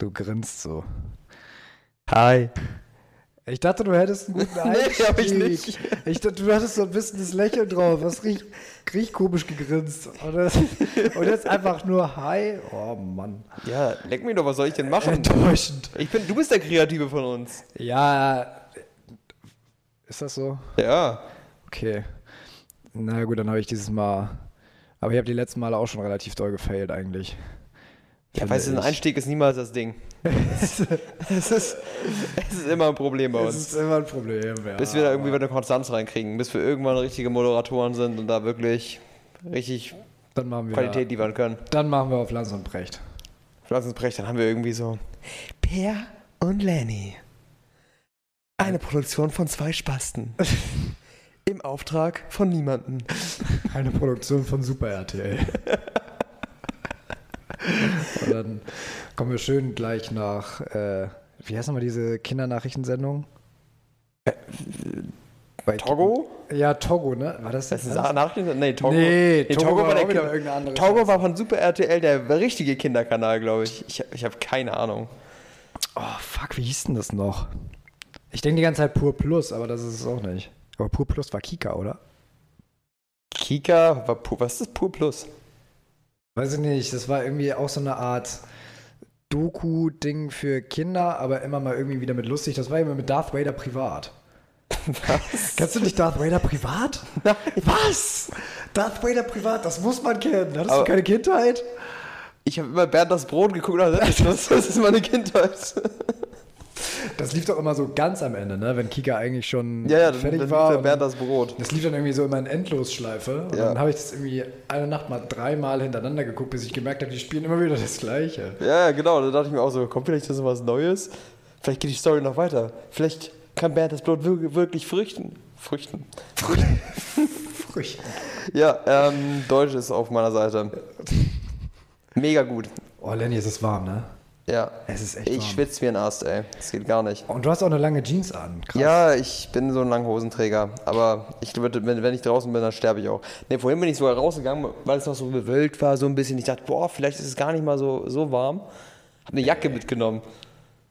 Du grinst so. Hi. Ich dachte, du hättest einen guten Einstieg. Nee, hab ich nicht. Ich dachte, du hattest so ein bisschen das Lächeln drauf. Was riecht, riecht komisch gegrinst. Und, das, und jetzt einfach nur Hi. Oh Mann. Ja, leck mich doch, was soll ich denn machen? Enttäuschend. Ich bin, du bist der Kreative von uns. Ja. Ist das so? Ja. Okay. Na gut, dann habe ich dieses Mal. Aber ich habe die letzten Male auch schon relativ doll gefailt eigentlich. Ja, weißt du, ein. Einstieg ist niemals das Ding. es, ist, es ist immer ein Problem bei uns. ist immer ein Problem, ja. Bis wir da irgendwie eine Konstanz reinkriegen, bis wir irgendwann richtige Moderatoren sind und da wirklich richtig Dann machen wir, Qualität liefern können. dann machen wir auf Lanz und Brecht. Pflanzensbrecht, dann haben wir irgendwie so Per und Lenny. Eine Produktion von zwei Spasten. Im Auftrag von niemandem. Eine Produktion von Super RTL. Und dann kommen wir schön gleich nach, äh, wie heißt nochmal diese Kindernachrichtensendung? Bei Togo? Ja, Togo, ne? War das Das das? ist eine Nachricht? Nee, Togo. Nee, Togo war der auch wieder irgendeine andere Togo war von Super RTL der richtige Kinderkanal, glaube ich. Ich, ich habe keine Ahnung. Oh, fuck, wie hieß denn das noch? Ich denke die ganze Zeit Pur Plus, aber das ist es auch nicht. Aber Pur Plus war Kika, oder? Kika war pur, was ist das Pur Plus? Weiß ich nicht, das war irgendwie auch so eine Art Doku-Ding für Kinder, aber immer mal irgendwie wieder mit lustig. Das war immer mit Darth Vader privat. Was? Kennst du nicht Darth Vader privat? Nein. Was? Darth Vader privat, das muss man kennen. Hattest Aber- du keine Kindheit? Ich habe immer Bernd das Brot geguckt und dachte, das das ist meine Kindheit. Das lief doch immer so ganz am Ende, ne? Wenn Kika eigentlich schon Ja, ja, fertig dann war. und Bernd das Brot. das lief dann irgendwie so immer in Endlosschleife. Und Ja. dann habe ich das irgendwie eine Nacht mal dreimal hintereinander geguckt, bis ich gemerkt habe, die spielen immer wieder das Gleiche. Ja, ja, genau. Da dachte ich mir auch so, kommt vielleicht so was Neues? Vielleicht geht die Story noch weiter. Vielleicht kann Bernd das Brot wir- wirklich früchten. Früchten. Früchten. Ja, ähm, Deutsch ist auf meiner Seite. Mega gut. Oh, Lenny, es ist warm, ne? Ja. Es ist echt Ich warm. schwitze wie ein Ast, ey. Das geht gar nicht. Und du hast auch eine lange Jeans an. Krass. Ja, ich bin so ein Langhosenträger. Aber ich würde, wenn, wenn ich draußen bin, dann sterbe ich auch. Ne, vorhin bin ich sogar rausgegangen, weil es noch so bewölkt war, so ein bisschen. Ich dachte, boah, vielleicht ist es gar nicht mal so, so warm. Hab eine Jacke mitgenommen.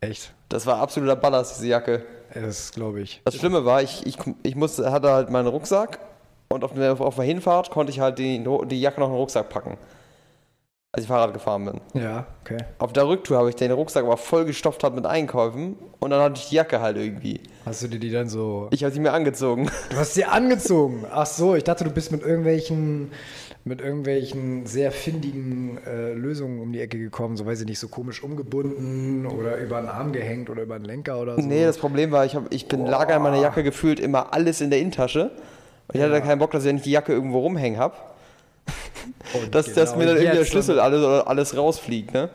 Echt? Das war absoluter Ballast, diese Jacke. Das glaube ich. Das Schlimme war, ich, ich, ich musste, hatte halt meinen Rucksack und auf der, auf der Hinfahrt konnte ich halt die, die Jacke noch in den Rucksack packen. Als ich Fahrrad gefahren bin. Ja, okay. Auf der Rücktour habe ich den Rucksack aber voll gestopft hat mit Einkäufen und dann hatte ich die Jacke halt irgendwie. Hast du dir die dann so. Ich habe sie mir angezogen. Du hast sie angezogen. Ach so, ich dachte, du bist mit irgendwelchen, mit irgendwelchen sehr findigen äh, Lösungen um die Ecke gekommen. So weiß ich nicht, so komisch umgebunden oder über den Arm gehängt oder über den Lenker oder so. Nee, das Problem war, ich, hab, ich bin lager in meiner Jacke gefühlt immer alles in der Innentasche. Und ich hatte da keinen Bock, dass ich nicht die Jacke irgendwo rumhängen habe. Und Dass, dass genau mir dann irgendwie der Schlüssel alles, alles rausfliegt, ne?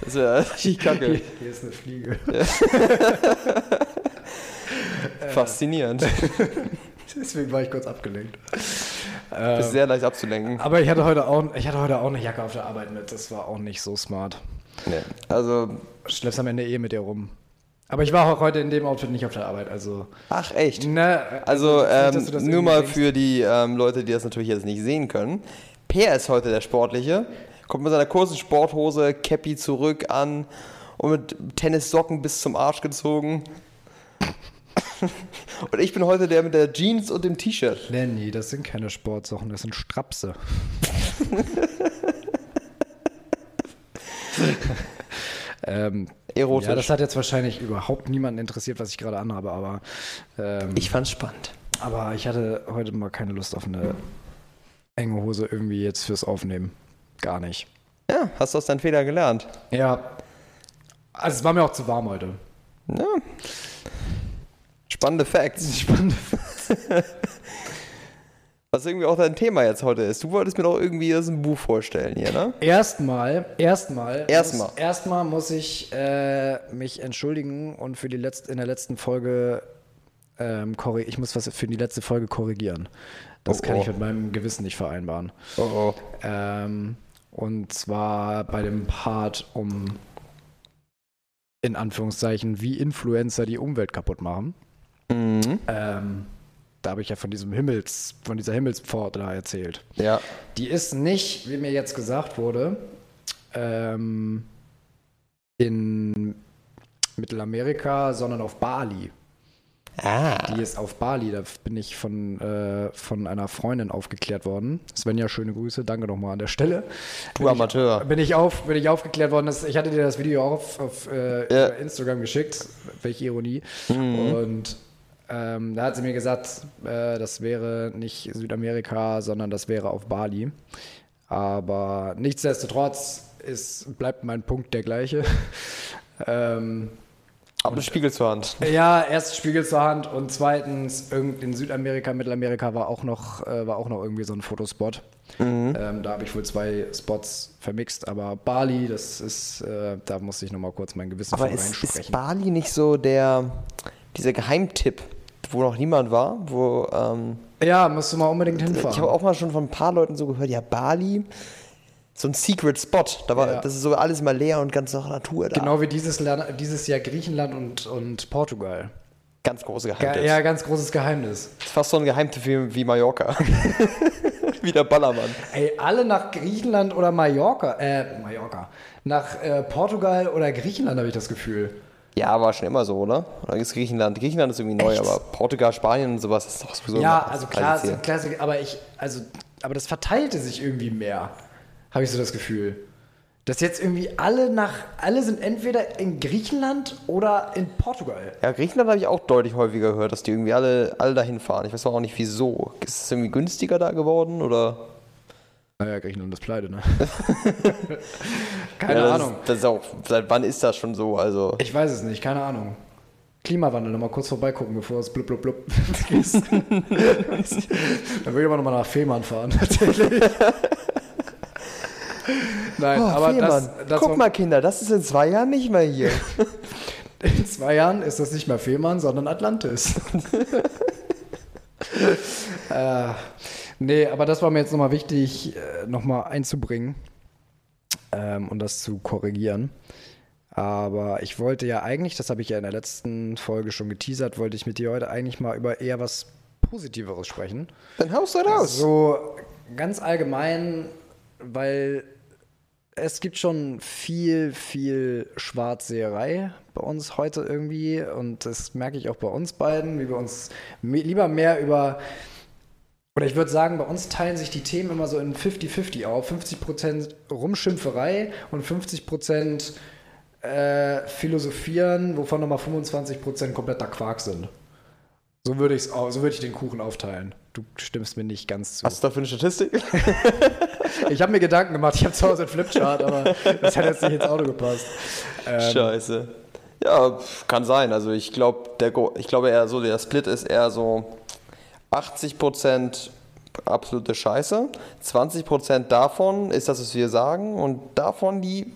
Das ist ja richtig kacke. Hier, hier ist eine Fliege. Faszinierend. Deswegen war ich kurz abgelenkt. Ist sehr leicht abzulenken. Aber ich hatte heute auch, ich hatte heute auch eine Jacke auf der Arbeit mit. Das war auch nicht so smart. Nee. Also, Schleppst am Ende eh mit dir rum. Aber ich war auch heute in dem Outfit nicht auf der Arbeit, also. ach echt. Ne, Also, nicht, ähm, das nur mal denkst. für die ähm, Leute, die das natürlich jetzt nicht sehen können. Per ist heute der Sportliche. Kommt mit seiner kurzen Sporthose, Cappy zurück an und mit Tennissocken bis zum Arsch gezogen. und ich bin heute der mit der Jeans und dem T-Shirt. Lenny, das sind keine Sportsachen, das sind Strapse. ähm, Erotisch. ja, das hat jetzt wahrscheinlich überhaupt niemanden interessiert, was ich gerade anhabe, aber, ähm, ich fand's spannend. aber ich hatte heute mal keine Lust auf eine enge Hose irgendwie jetzt fürs Aufnehmen. Gar nicht. Ja, hast du aus deinen Fehlern gelernt. Ja. Also es war mir auch zu warm heute. Ja. Spannende Facts. Spannend. Was irgendwie auch dein Thema jetzt heute ist. Du wolltest mir doch irgendwie das ein Buch vorstellen hier, ne? Erstmal, erstmal, Erstmal. muss- erstmal muss ich äh, mich entschuldigen und für die letzte, in der letzten Folge ähm, ich muss was für die letzte Folge korrigieren. Das Oh, kann ich oh. mit meinem Gewissen nicht vereinbaren. Oh oh. Ähm, und zwar bei dem Part um in Anführungszeichen, wie Influencer die Umwelt kaputt machen. Mhm. Ähm, da habe ich ja von diesem Himmels, von dieser Himmelspforte da erzählt. Ja. Die ist nicht, wie mir jetzt gesagt wurde, ähm, in Mittelamerika, sondern auf Bali. Ah. Die ist auf Bali. Da bin ich von, äh, von einer Freundin aufgeklärt worden. Svenja, schöne Grüße. Danke nochmal an der Stelle. Du Amateur. Bin ich, auf, bin ich aufgeklärt worden. Dass, ich hatte dir das Video auch auf, auf äh, über Instagram geschickt. Welche Ironie. Und ähm, da hat sie mir gesagt, äh, das wäre nicht Südamerika, sondern das wäre auf Bali. Aber nichtsdestotrotz ist, bleibt mein Punkt der gleiche. ähm, Hab einen Spiegel zur Hand. ja, erstens Spiegel zur Hand und zweitens irgend in Südamerika, Mittelamerika war auch noch, äh, war auch noch irgendwie so ein Fotospot. Ähm, da habe ich wohl zwei Spots vermixt, aber Bali, das ist, äh, da musste ich nochmal kurz mein Gewissen Aber von ist, ist reinsprechen. Bali nicht so der, dieser Geheimtipp, wo noch niemand war? Wo, ähm, ja, musst du mal unbedingt ich habe hinfahren. auch mal schon von ein paar Leuten so gehört, ja, Bali, so ein Secret Spot. Da war, Ja. Das ist so alles mal leer und ganz nach Natur da. Genau wie dieses, Land, dieses Jahr Griechenland und, und Portugal. Ganz große Ja, Geheimtipp. ja, ganz großes Geheimnis. Das ist fast so ein Geheimtipp wie, wie Mallorca. wie der Ballermann. Ey, alle nach Griechenland oder Mallorca, äh, Mallorca, nach äh, Portugal oder Griechenland habe ich das Gefühl. Ja, war schon immer so, oder? Oder ist Griechenland? Griechenland ist irgendwie neu, Echt? aber Portugal, Spanien und sowas ist doch sowieso Ja, also klar, Klassik, aber ich, also, aber das verteilte sich irgendwie mehr, habe ich so das Gefühl. Dass jetzt irgendwie alle nach, alle sind entweder in Griechenland oder in Portugal. Ja, Griechenland habe ich auch deutlich häufiger gehört, dass die irgendwie alle, alle dahin fahren. Ich weiß auch nicht wieso. Ist es irgendwie günstiger da geworden oder? Naja, Griechenland ist pleite, ne? keine Ja, das Ahnung. Ist, das ist auch, seit wann ist das schon so? Also, Ich weiß es nicht, keine Ahnung. Klimawandel, nochmal kurz vorbeigucken, bevor es blub blub blub ist. Dann würde ich aber nochmal nach Fehmarn fahren, tatsächlich. Nein, oh, aber das, das Guck mal, Kinder, das ist in zwei Jahren nicht mehr hier. In zwei Jahren ist das nicht mehr Fehmarn, sondern Atlantis. äh, nee, aber das war mir jetzt nochmal wichtig, äh, nochmal einzubringen ähm, und das zu korrigieren. Aber ich wollte ja eigentlich, das habe ich ja in der letzten Folge schon geteasert, wollte ich mit dir heute eigentlich mal über eher was Positiveres sprechen. Dann haust du raus. So ganz allgemein, weil es gibt schon viel, viel Schwarzseherei bei uns heute irgendwie und das merke ich auch bei uns beiden, wie wir uns lieber mehr über, oder ich würde sagen, bei uns teilen sich die Themen immer so in 50-50 auf. 50% Rumschimpferei und 50% äh, Philosophieren, wovon nochmal 25% kompletter Quark sind. So würde, ich's, au- so würde ich den Kuchen aufteilen. Du stimmst mir nicht ganz zu. Was ist da für eine Statistik? Ich habe mir Gedanken gemacht, ich habe zu Hause einen Flipchart, aber das hat jetzt nicht ins Auto gepasst. Ähm, Scheiße. Ja, kann sein. Also ich glaube, ich glaube eher so, der Split ist eher so 80% absolute Scheiße, 20% davon ist das, was wir sagen und davon die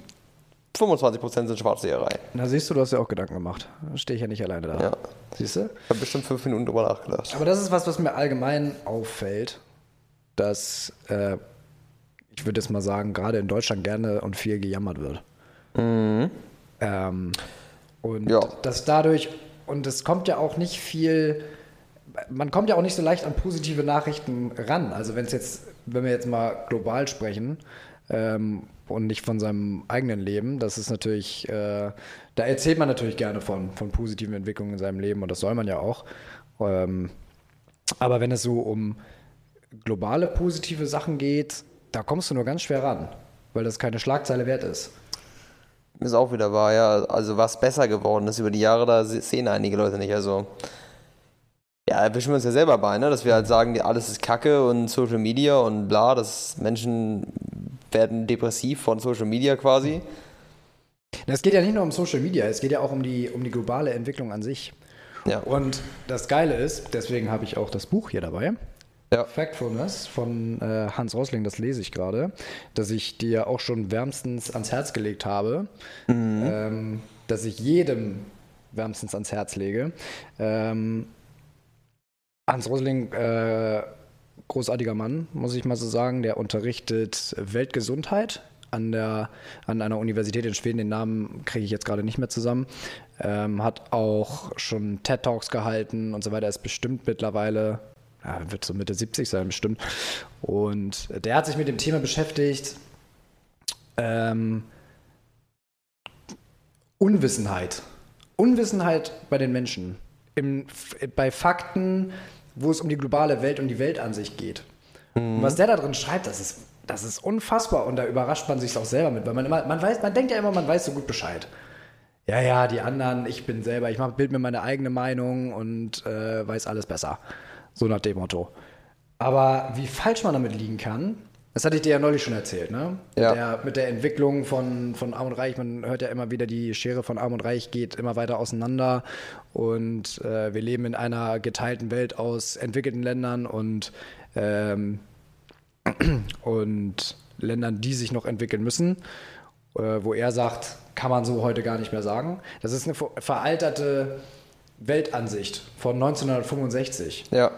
25% sind Schwarzseherei. na siehst du, du hast ja auch Gedanken gemacht. Da stehe ich ja nicht alleine da. Ja. Siehst du? Ich habe bestimmt fünf Minuten drüber nachgedacht. Aber das ist was, was mir allgemein auffällt, dass äh, ich würde jetzt mal sagen, gerade in Deutschland gerne und viel gejammert wird. Ähm, und Ja. dass dadurch, und es kommt ja auch nicht viel, man kommt ja auch nicht so leicht an positive Nachrichten ran. Also wenn es jetzt, wenn wir jetzt mal global sprechen ähm, und nicht von seinem eigenen Leben, das ist natürlich, äh, da erzählt man natürlich gerne von, von positiven Entwicklungen in seinem Leben und das soll man ja auch. Ähm, aber wenn es so um globale positive Sachen geht, da kommst du nur ganz schwer ran, weil das keine Schlagzeile wert ist. Ist auch wieder wahr, ja. Also was besser geworden ist über die Jahre, da se- sehen einige Leute nicht. Also ja, erwischen wir uns ja selber bei, ne? dass wir halt sagen, alles ist Kacke und Social Media und bla, dass Menschen werden depressiv von Social Media quasi. Es geht ja nicht nur um Social Media, es geht ja auch um die, um die globale Entwicklung an sich. Ja. Und das Geile ist, deswegen habe ich auch das Buch hier dabei. Ja. Factfulness von äh, Hans Rosling, das lese ich gerade, das ich dir auch schon wärmstens ans Herz gelegt habe, ähm, dass ich jedem wärmstens ans Herz lege. Ähm, Hans Rosling, äh, großartiger Mann, muss ich mal so sagen, der unterrichtet Weltgesundheit an, der, an einer Universität in Schweden. Den Namen kriege ich jetzt gerade nicht mehr zusammen. Ähm, hat auch schon TED Talks gehalten und so weiter. Ist bestimmt mittlerweile, ja, wird so Mitte 70 sein, bestimmt. Und der hat sich mit dem Thema beschäftigt. Ähm, Unwissenheit. Unwissenheit bei den Menschen. Im, bei Fakten, wo es um die globale Welt und die Weltansicht geht. Und was der da drin schreibt, das ist, das ist unfassbar und da überrascht man sich auch selber mit, weil man immer, man weiß, man denkt ja immer, man weiß so gut Bescheid. Ja, ja, die anderen, ich bin selber, ich bild mir meine eigene Meinung und äh, weiß alles besser. So nach dem Motto. Aber wie falsch man damit liegen kann, das hatte ich dir ja neulich schon erzählt, ne? Ja. Mit, der, mit der Entwicklung von, von Arm und Reich. Man hört ja immer wieder, die Schere von Arm und Reich geht immer weiter auseinander. Und äh, wir leben in einer geteilten Welt aus entwickelten Ländern und, ähm, und Ländern, die sich noch entwickeln müssen. Äh, wo er sagt, kann man so heute gar nicht mehr sagen. Das ist eine ver- veralterte Weltansicht von 1965. Ja.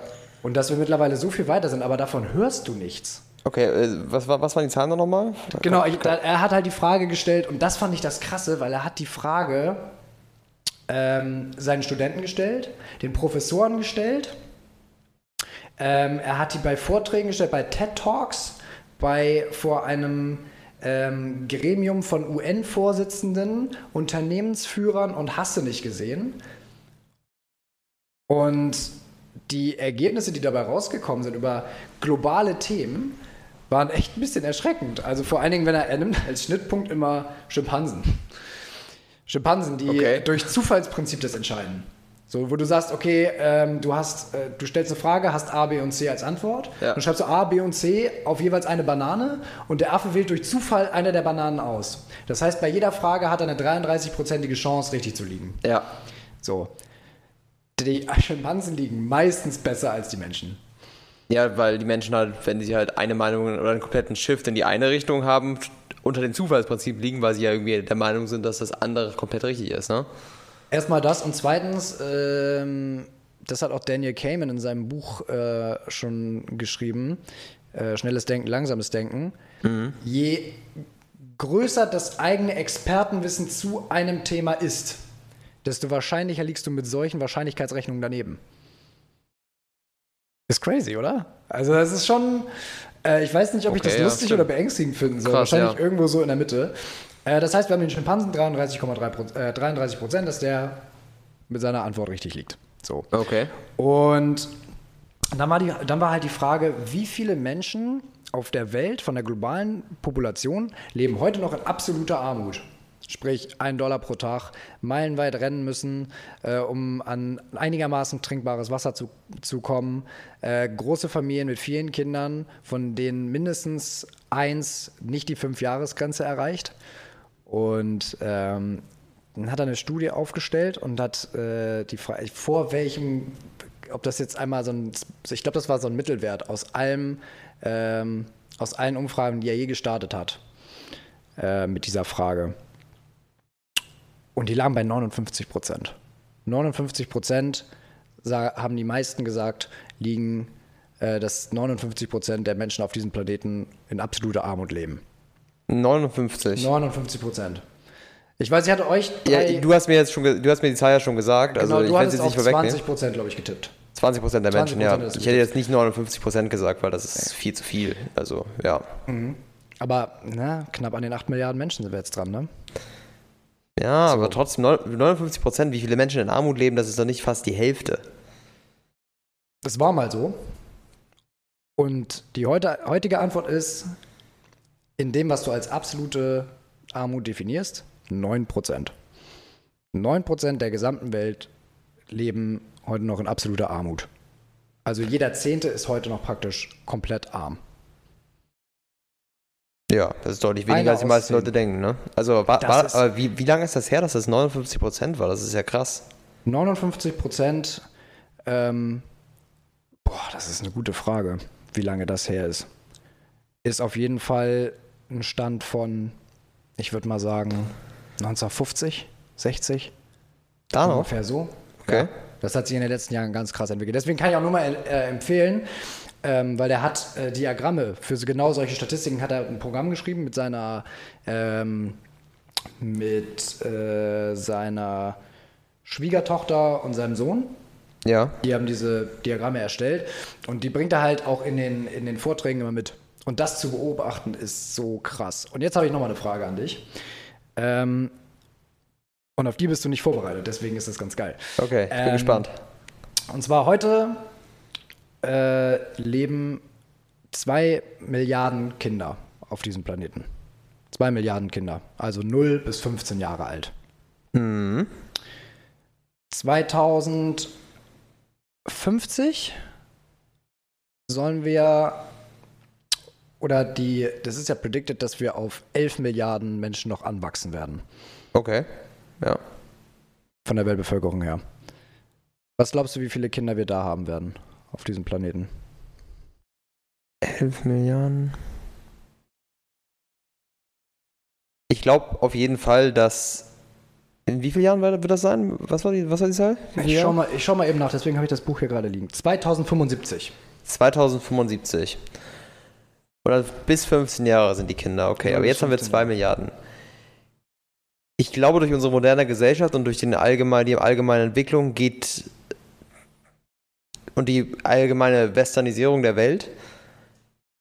Und dass wir mittlerweile so viel weiter sind, aber davon hörst du nichts. Okay, äh, was, was waren die Zahlen da nochmal? Genau, ich, er hat halt die Frage gestellt und das fand ich das Krasse, weil er hat die Frage ähm, seinen Studenten gestellt, den Professoren gestellt, ähm, er hat die bei Vorträgen gestellt, bei TED Talks, bei vor einem ähm, Gremium von UN-Vorsitzenden, Unternehmensführern und hast du nicht gesehen. Und die Ergebnisse, die dabei rausgekommen sind über globale Themen, waren echt ein bisschen erschreckend. Also vor allen Dingen, wenn er, er nimmt als Schnittpunkt immer Schimpansen. Schimpansen, die Okay. durch Zufallsprinzip das entscheiden. So, wo du sagst, okay, ähm, du hast, äh, du stellst eine Frage, hast A, B und C als Antwort. Ja. Dann schreibst du A, B und C auf jeweils eine Banane und der Affe wählt durch Zufall eine der Bananen aus. Das heißt, bei jeder Frage hat er eine 33-prozentige Chance, richtig zu liegen. Ja. So. Die Schimpansen liegen meistens besser als die Menschen. Ja, weil die Menschen halt, wenn sie halt eine Meinung oder einen kompletten Shift in die eine Richtung haben, unter dem Zufallsprinzip liegen, weil sie ja irgendwie der Meinung sind, dass das andere komplett richtig ist, ne? Erstmal das und zweitens, ähm, das hat auch Daniel Kahneman in seinem Buch äh, schon geschrieben, äh, Schnelles Denken, Langsames Denken. Je größer das eigene Expertenwissen zu einem Thema ist, desto wahrscheinlicher liegst du mit solchen Wahrscheinlichkeitsrechnungen daneben. Ist crazy, oder? Also das ist schon, äh, ich weiß nicht, ob ich Okay, das ja, lustig stimmt. oder beängstigend finden soll. Krass, Wahrscheinlich ja. irgendwo so in der Mitte. Äh, das heißt, wir haben den Schimpansen 33,3 Prozent, äh, 33 Prozent, dass der mit seiner Antwort richtig liegt. So. Okay. Und dann war, die, dann war halt die Frage, wie viele Menschen auf der Welt von der globalen Population leben heute noch in absoluter Armut. Sprich, ein Dollar pro Tag, meilenweit rennen müssen, äh, um an einigermaßen trinkbares Wasser zu, zu kommen. Äh, große Familien mit vielen Kindern, von denen mindestens eins nicht die Fünf-Jahres-Grenze erreicht. Und ähm, dann hat er eine Studie aufgestellt und hat äh, die Frage, vor welchem, ob das jetzt einmal so ein, ich glaube, das war so ein Mittelwert aus allem, ähm, aus allen Umfragen, die er je gestartet hat, äh, mit dieser Frage. Und die lagen bei 59 Prozent. 59 Prozent haben die meisten gesagt, liegen, äh, dass 59 Prozent der Menschen auf diesem Planeten in absoluter Armut leben. 59. 59 Prozent. Ich weiß, ich hatte euch Ja, du hast mir jetzt schon, du hast mir die Zahl ja schon gesagt, also genau, ich du werde hattest jetzt auf nicht vorwegnehmen. 20 Prozent, glaube ich, getippt. 20 Prozent der Menschen, 20% ja. Ich hätte jetzt nicht 59 Prozent gesagt, weil das ist viel zu viel. Also, ja. Aber na, knapp an den 8 Milliarden Menschen sind wir jetzt dran, ne? Ja, aber trotzdem, neun- 59 Prozent, wie viele Menschen in Armut leben, das ist doch nicht fast die Hälfte. Das war mal so. Und die heute, heutige Antwort ist, in dem, was du als absolute Armut definierst, 9 Prozent. 9 Prozent der gesamten Welt leben heute noch in absoluter Armut. Also jeder Zehnte ist heute noch praktisch komplett arm. Ja, das ist deutlich Einer weniger, als die meisten. Leute denken, ne? Also, war, war, aber wie, wie lange ist das her, dass das 59 Prozent war? Das ist ja krass. 59 Prozent, ähm, boah, das ist eine gute Frage, wie lange das her ist. Ist auf jeden Fall ein Stand von, ich würde mal sagen, 1950, 60, Da noch? ungefähr so. Okay. Ja, das hat sich in den letzten Jahren ganz krass entwickelt. Deswegen kann ich auch nur mal äh, empfehlen, ähm, weil der hat äh, Diagramme für genau solche Statistiken, hat er ein Programm geschrieben mit seiner, ähm, mit äh, seiner Schwiegertochter und seinem Sohn. Ja. Die haben diese Diagramme erstellt und die bringt er halt auch in den, in den Vorträgen immer mit. Und das zu beobachten ist so krass. Und jetzt habe ich nochmal eine Frage an dich. Ähm, Und auf die bist du nicht vorbereitet, deswegen ist das ganz geil. Okay, ich bin Ähm, gespannt. Und zwar heute äh, leben zwei Milliarden Kinder auf diesem Planeten. Zwei Milliarden Kinder, also 0 bis 15 Jahre alt. 2050 sollen wir, oder die, das ist ja predicted, dass wir auf 11 Milliarden Menschen noch anwachsen werden, Okay. Ja. von der Weltbevölkerung her. Was glaubst du, wie viele Kinder wir da haben werden auf diesem Planeten? 11 Milliarden. Ich glaube auf jeden Fall, dass. In wie vielen Jahren wird das sein? Was war die, was war die Zahl? Ich schau, mal, ich schau mal eben nach, deswegen habe ich das Buch hier gerade liegen. 2075. 2075. Oder bis 15 Jahre sind die Kinder, okay. Ja, Aber jetzt haben wir 15 2 Milliarden. Ich glaube, durch unsere moderne Gesellschaft und durch den allgemein, die allgemeine Entwicklung geht und die allgemeine Westernisierung der Welt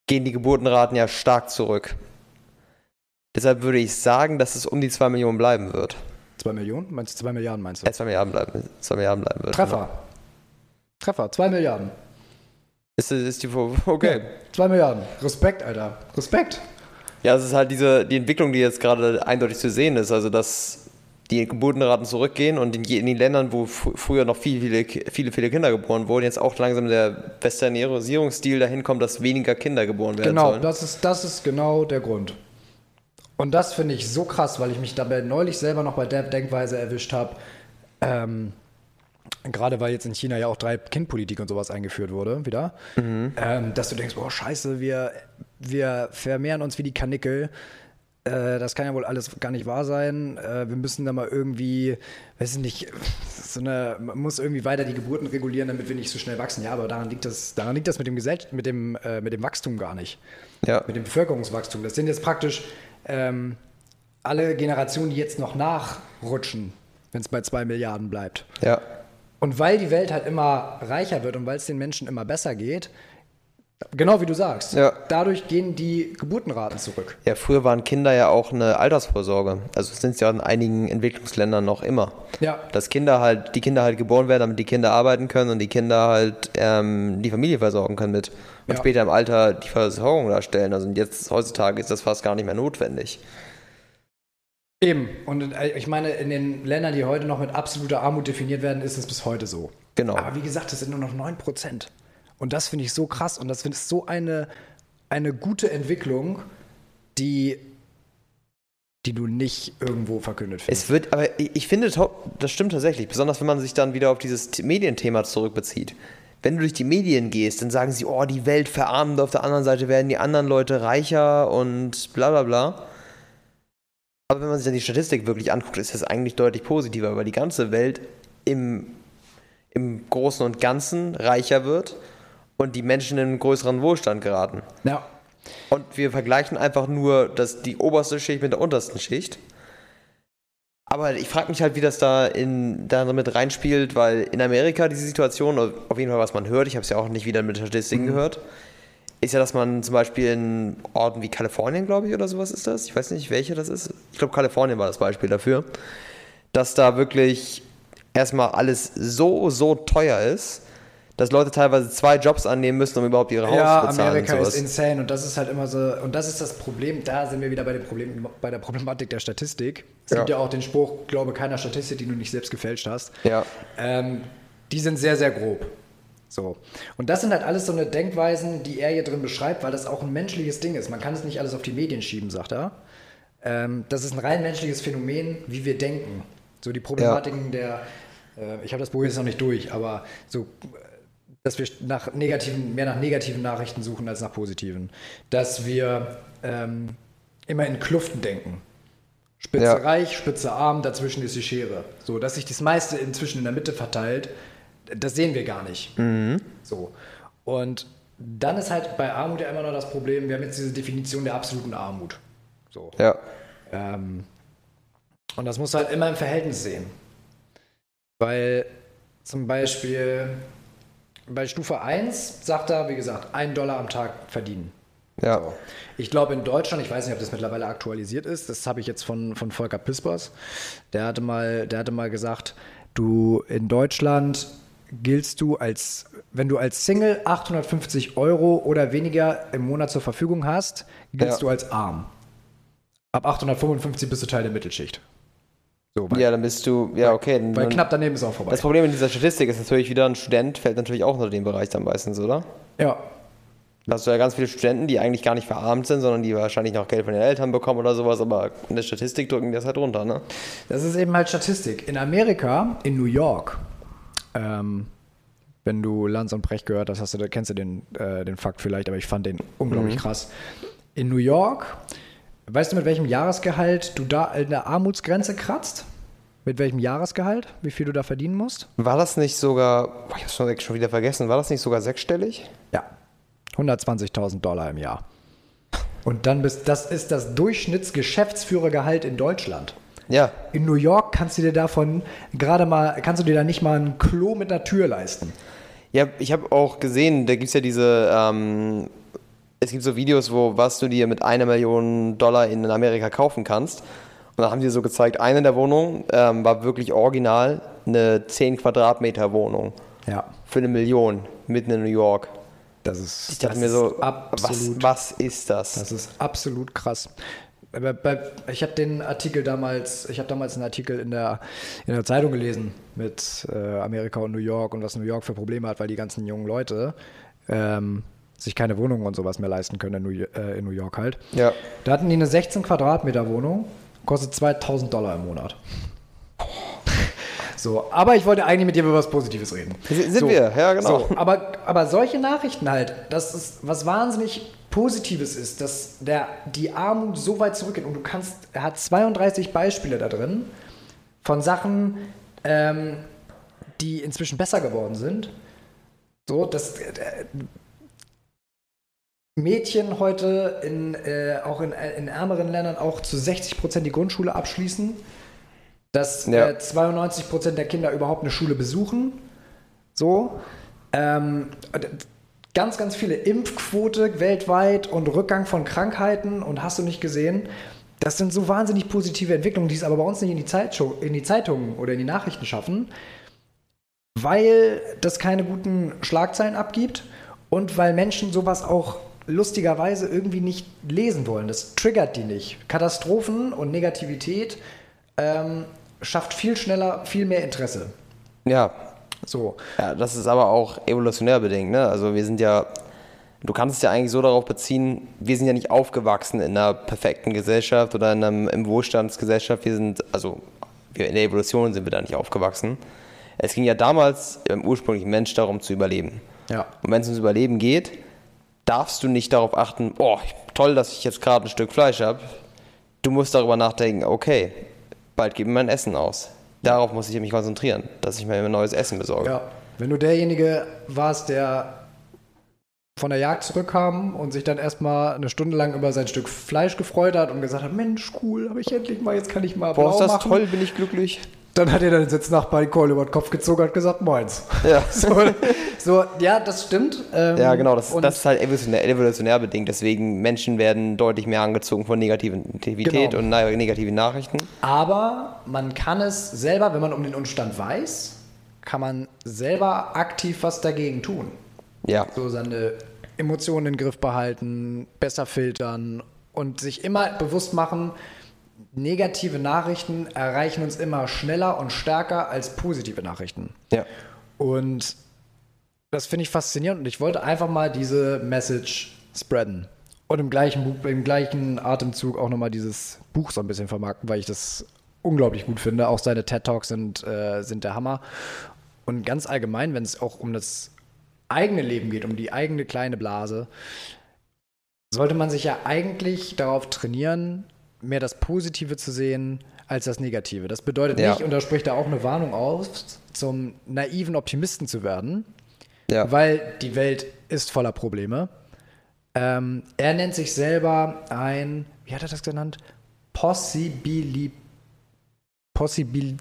gehen die Geburtenraten ja stark zurück. Deshalb würde ich sagen, dass es um die 2 Millionen bleiben wird. 2 Millionen? Meinst du 2 Milliarden, meinst du? Äh, 2 Milliarden bleiben, 2 Milliarden bleiben wird. Treffer. Treffer, 2 Milliarden. Ist, ist die, okay. 2 Milliarden. Respekt, Alter. Respekt. Ja, es ist halt diese, die Entwicklung, die jetzt gerade eindeutig zu sehen ist. Also, dass die Geburtenraten zurückgehen und in, in den Ländern, wo fr früher noch viele, viele, viele, viele Kinder geboren wurden, jetzt auch langsam der Westernisierungsstil dahin kommt, dass weniger Kinder geboren werden Genau, sollen. das ist, das ist genau der Grund. Und das finde ich so krass, weil ich mich dabei neulich selber noch bei der Denkweise erwischt habe. Ähm, Gerade weil jetzt in China ja auch drei Kindpolitik und sowas eingeführt wurde, wieder. Ähm, dass du denkst, boah, scheiße, wir, wir vermehren uns wie die Kanickel. Äh, das kann ja wohl alles gar nicht wahr sein. Äh, wir müssen da mal irgendwie, weiß ich nicht, so eine, man muss irgendwie weiter die Geburten regulieren, damit wir nicht so schnell wachsen. Ja, aber daran liegt das, daran liegt das mit dem, Gesell mit dem, äh, mit dem Wachstum gar nicht Ja. mit dem Bevölkerungswachstum. Das sind jetzt praktisch ähm, alle Generationen, die jetzt noch nachrutschen, wenn es bei zwei Milliarden bleibt. ja. Und weil die Welt halt immer reicher wird und weil es den Menschen immer besser geht, genau wie du sagst, Ja. dadurch gehen die Geburtenraten zurück. Ja, früher waren Kinder ja auch eine Altersvorsorge. Also sind es ja in einigen Entwicklungsländern noch immer. Ja. Dass Kinder halt, die Kinder halt geboren werden, damit die Kinder arbeiten können und die Kinder halt ähm, die Familie versorgen können mit. Und Ja. später im Alter die Versorgung darstellen. Also jetzt heutzutage ist das fast gar nicht mehr notwendig. Eben. Und äh, ich meine, in den Ländern, die heute noch mit absoluter Armut definiert werden, ist es bis heute so. Genau. Aber wie gesagt, das sind nur noch 9%. Und das finde ich so krass und das finde ich so eine, eine gute Entwicklung, die, die du nicht irgendwo verkündet findest. Es wird, aber ich finde, das stimmt tatsächlich, besonders wenn man sich dann wieder auf dieses Medienthema zurückbezieht. Wenn du durch die Medien gehst, dann sagen sie, oh, die Welt verarmt, auf der anderen Seite werden die anderen Leute reicher und bla bla bla. Aber wenn man sich dann die Statistik wirklich anguckt, ist das eigentlich deutlich positiver, weil die ganze Welt im, im Großen und Ganzen reicher wird und die Menschen in einen größeren Wohlstand geraten. ja. Und wir vergleichen einfach nur das, die oberste Schicht mit der untersten Schicht. Aber ich frage mich halt, wie das da in, da mit reinspielt, weil in Amerika diese Situation, auf jeden Fall was man hört, ich habe es ja auch nicht wieder mit Statistiken gehört, ist ja, dass man zum Beispiel in Orten wie Kalifornien, glaube ich, oder sowas ist das, ich weiß nicht, welche das ist, ich glaube Kalifornien war das Beispiel dafür, dass da wirklich erstmal alles so, so teuer ist, dass Leute teilweise zwei Jobs annehmen müssen, um überhaupt ihre Haus Ja, zu bezahlen. Amerika und sowas. ist insane und das ist halt immer so, und das ist das Problem, da sind wir wieder bei, dem Problem, bei der Problematik der Statistik. Es Ja. gibt ja auch den Spruch, glaube keiner Statistik, die du nicht selbst gefälscht hast. Ja. Ähm, die sind sehr, sehr grob. So. Und das sind halt alles so eine Denkweisen, die er hier drin beschreibt, weil das auch ein menschliches Ding ist. Man kann es nicht alles auf die Medien schieben, sagt er. Ähm, das ist ein rein menschliches Phänomen, wie wir denken. So die Problematiken der, äh, ich habe das Buch jetzt noch nicht durch, aber so, dass wir nach negativen, mehr nach negativen Nachrichten suchen als nach positiven. Dass wir ähm, immer in Kluften denken. Spitze Ja. reich, spitze arm, dazwischen ist die Schere. So, dass sich das meiste inzwischen in der Mitte verteilt, das sehen wir gar nicht. So. Und dann ist halt bei Armut ja immer noch das Problem, wir haben jetzt diese Definition der absoluten Armut. So. Ja. Ähm, und das musst du halt immer im Verhältnis sehen. Weil zum Beispiel bei Stufe 1 sagt er, wie gesagt, einen Dollar am Tag verdienen. Ja. So. Ich glaube in Deutschland, ich weiß nicht, ob das mittlerweile aktualisiert ist, das habe ich jetzt von, von Volker Pispers. Der hatte, mal, der hatte mal gesagt, du in Deutschland giltst du als, wenn du als Single 850 Euro oder weniger im Monat zur Verfügung hast, giltst Ja. du als arm. Ab 855 bist du Teil der Mittelschicht. So, Ja, dann bist du, ja, okay. Dann, weil knapp daneben ist auch vorbei. Das Problem in dieser Statistik ist natürlich wieder, ein Student fällt natürlich auch unter den Bereich dann meistens, oder? ja, Da hast du ja ganz viele Studenten, die eigentlich gar nicht verarmt sind, sondern die wahrscheinlich noch Geld von den Eltern bekommen oder sowas, aber in der Statistik drücken die das halt runter, ne? Das ist eben halt Statistik. In Amerika, in New York, ähm, wenn du Lanz und Brecht gehört hast, hast du, da kennst du den, äh, den Fakt vielleicht, aber ich fand den unglaublich krass. In New York, weißt du, mit welchem Jahresgehalt du da in der Armutsgrenze kratzt? Mit welchem Jahresgehalt? Wie viel du da verdienen musst? War das nicht sogar, ich hab's schon schon wieder vergessen, war das nicht sogar sechsstellig? Ja, 120.000 Dollar im Jahr. Und dann bist, das ist das Durchschnittsgeschäftsführergehalt in Deutschland. Ja, In New York kannst du dir davon gerade mal, kannst du dir da nicht mal ein Klo mit einer Tür leisten. Ja, ich habe auch gesehen, da gibt es ja diese, ähm, es gibt so Videos, wo was du dir mit einer Million Dollar in Amerika kaufen kannst. Und da haben sie so gezeigt, eine der Wohnungen ähm, war wirklich original eine 10 Quadratmeter Wohnung Ja, für eine Million mitten in New York. das ist, Ich dachte das mir so, absolut, was, was ist das? das ist absolut krass. Ich habe den Artikel damals, ich habe damals einen Artikel in der, in der Zeitung gelesen mit äh, Amerika und New York und was New York für Probleme hat, weil die ganzen jungen Leute ähm, sich keine Wohnungen und sowas mehr leisten können in New, äh, in New York halt. Ja. Da hatten die eine 16 Quadratmeter Wohnung, kostet 2000 Dollar im Monat. So, aber ich wollte eigentlich mit dir über was Positives reden. Sind so, wir, ja, genau. So, aber, aber solche Nachrichten halt, dass es was wahnsinnig Positives ist, dass der, die Armut so weit zurückgeht und du kannst, er hat 32 Beispiele da drin von Sachen, ähm, die inzwischen besser geworden sind. So, dass äh, Mädchen heute in, äh, auch in, in ärmeren Ländern auch zu 60 Prozent die Grundschule abschließen, dass Ja. äh, 92 Prozent der Kinder überhaupt eine Schule besuchen. So. Ähm, ganz, ganz viele Impfquote weltweit und Rückgang von Krankheiten und hast du nicht gesehen. Das sind so wahnsinnig positive Entwicklungen, die es aber bei uns nicht in die, Zeitshow, in die Zeitungen oder in die Nachrichten schaffen, weil das keine guten Schlagzeilen abgibt und weil Menschen sowas auch lustigerweise irgendwie nicht lesen wollen. Das triggert die nicht. Katastrophen und Negativität ähm, schafft viel schneller, viel mehr Interesse. Ja, So. Ja, das ist aber auch evolutionär bedingt, ne? Also wir sind ja, du kannst es ja eigentlich so darauf beziehen, wir sind ja nicht aufgewachsen in einer perfekten Gesellschaft oder in einer im Wohlstandsgesellschaft. Wir sind, also wir in der Evolution sind wir da nicht aufgewachsen. Es ging ja damals im ursprünglichen Mensch darum zu überleben. Ja. Und wenn es ums Überleben geht, darfst du nicht darauf achten, oh, toll, dass ich jetzt gerade ein Stück Fleisch habe. Du musst darüber nachdenken, okay, bald geht mir mein Essen aus. Darauf muss ich mich konzentrieren, dass ich mir ein neues Essen besorge. Ja. Wenn du derjenige warst, der von der Jagd zurückkam und sich dann erstmal eine Stunde lang über sein Stück Fleisch gefreut hat und gesagt hat, Mensch, cool, habe ich endlich mal, jetzt kann ich mal Boah, blau ist das machen. toll, bin ich glücklich. Dann hat er dann jetzt Nachbar die Kohle über den Kopf gezogen und hat gesagt, meins. Ja. So, so ja, das stimmt. Ähm, Ja, genau, das, das ist halt evolutionär, evolutionär bedingt. Deswegen Menschen werden deutlich mehr angezogen von Negativität Genau. und negativen Nachrichten. Aber man kann es selber, wenn man um den Umstand weiß, kann man selber aktiv was dagegen tun. Ja, So seine Emotionen in den Griff behalten, besser filtern und sich immer bewusst machen, negative Nachrichten erreichen uns immer schneller und stärker als positive Nachrichten. ja. Und das finde ich faszinierend und ich wollte einfach mal diese Message spreaden. Und im gleichen, Buch, im gleichen Atemzug auch nochmal dieses Buch so ein bisschen vermarkten, weil ich das unglaublich gut finde. Auch seine TED Talks sind, äh, sind der Hammer. Und ganz allgemein, wenn es auch um das eigene Leben geht, um die eigene kleine Blase, sollte man sich ja eigentlich darauf trainieren, mehr das Positive zu sehen als das Negative. Das bedeutet Ja. nicht, und da spricht er auch eine Warnung aus, zum naiven Optimisten zu werden, Ja. weil die Welt ist voller Probleme. Ähm, er nennt sich selber ein, wie hat er das genannt? Possibili. Possibil.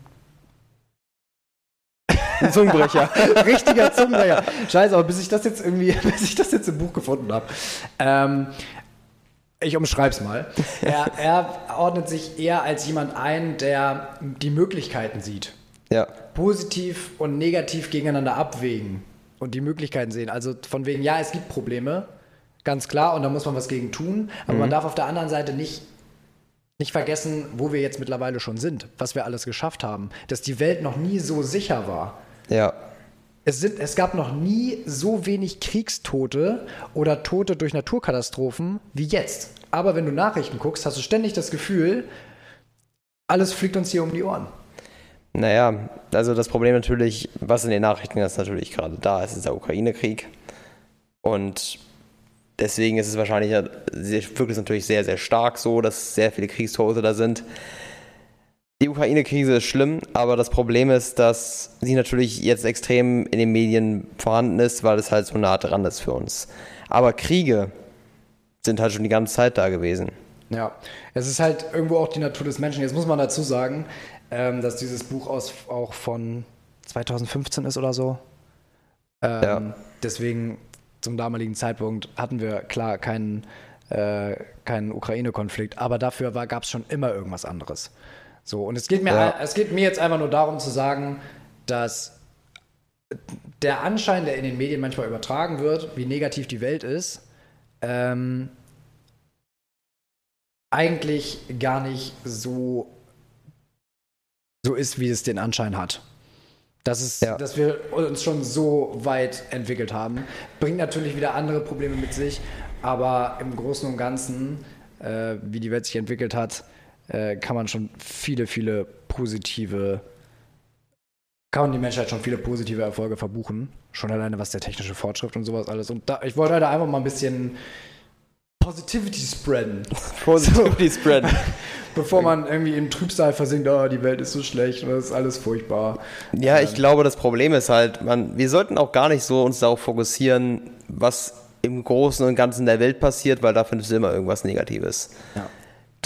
Ein Zungenbrecher. Richtiger Zungenbrecher. Scheiße, aber bis ich das jetzt irgendwie, bis ich das jetzt im Buch gefunden habe. Ähm, ich umschreib's mal. Er, er ordnet sich eher als jemand ein, der die Möglichkeiten sieht. Ja. Positiv und negativ gegeneinander abwägen und die Möglichkeiten sehen. Also von wegen, ja, es gibt Probleme, ganz klar, und da muss man was gegen tun. Aber man darf auf der anderen Seite nicht, nicht vergessen, wo wir jetzt mittlerweile schon sind, was wir alles geschafft haben, dass die Welt noch nie so sicher war. Ja. Es, sind, es gab noch nie so wenig Kriegstote oder Tote durch Naturkatastrophen wie jetzt. Aber wenn du Nachrichten guckst, hast du ständig das Gefühl, alles fliegt uns hier um die Ohren. Naja, also das Problem natürlich, was in den Nachrichten jetzt natürlich gerade da ist, ist der Ukraine-Krieg. Und deswegen ist es wahrscheinlich, es natürlich sehr, sehr stark so, dass sehr viele Kriegstote da sind. Die Ukraine-Krise ist schlimm, aber das Problem ist, dass sie natürlich jetzt extrem in den Medien vorhanden ist, weil es halt so nah dran ist für uns. Aber Kriege sind halt schon die ganze Zeit da gewesen. Ja, es ist halt irgendwo auch die Natur des Menschen. Jetzt muss man dazu sagen, ähm, dass dieses Buch aus, auch von 2015 ist oder so. Ähm, Ja. Deswegen zum damaligen Zeitpunkt hatten wir klar keinen, äh, keinen Ukraine-Konflikt, aber dafür gab es schon immer irgendwas anderes. So, und es geht, mir, Ja. es geht mir jetzt einfach nur darum zu sagen, dass der Anschein, der in den Medien manchmal übertragen wird, wie negativ die Welt ist, ähm, eigentlich gar nicht so, so ist, wie es den Anschein hat. Das ist, Ja. dass wir uns schon so weit entwickelt haben, bringt natürlich wieder andere Probleme mit sich, aber im Großen und Ganzen, äh, wie die Welt sich entwickelt hat, äh, kann man schon viele, viele positive, kann man die Menschheit schon viele positive Erfolge verbuchen. Schon alleine was der technische Fortschritt und sowas alles. Und da, ich wollte heute einfach mal ein bisschen Positivity spreaden. Positivity spread. Bevor man irgendwie in Trübsal versinkt, oh, die Welt ist so schlecht und das ist alles furchtbar. Ja, ich glaube, das Problem ist halt, man, wir sollten auch gar nicht so uns darauf fokussieren, was im Großen und Ganzen der Welt passiert, weil da findest du immer irgendwas Negatives. Ja.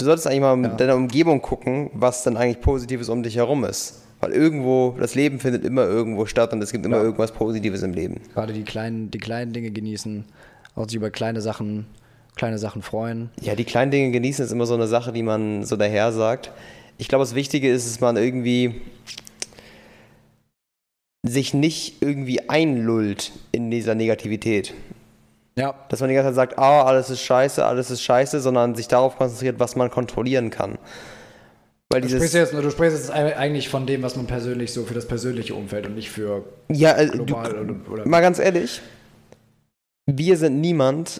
Du solltest eigentlich mal in Ja. deiner Umgebung gucken, was dann eigentlich Positives um dich herum ist. Weil irgendwo, das Leben findet immer irgendwo statt und es gibt immer Ja. irgendwas Positives im Leben. Gerade die kleinen, die kleinen Dinge genießen, auch sich über kleine Sachen, kleine Sachen freuen. Ja, die kleinen Dinge genießen ist immer so eine Sache, die man so daher sagt. Ich glaube, das Wichtige ist, dass man irgendwie sich nicht irgendwie einlullt in dieser Negativität. Ja, Dass man die ganze Zeit sagt, ah, alles ist scheiße, alles ist scheiße, sondern sich darauf konzentriert, was man kontrollieren kann. Weil du sprichst, jetzt, du sprichst jetzt eigentlich von dem, was man persönlich so für das persönliche Umfeld und nicht für Ja, äh, du, global oder, oder mal ganz ehrlich, wir sind niemand,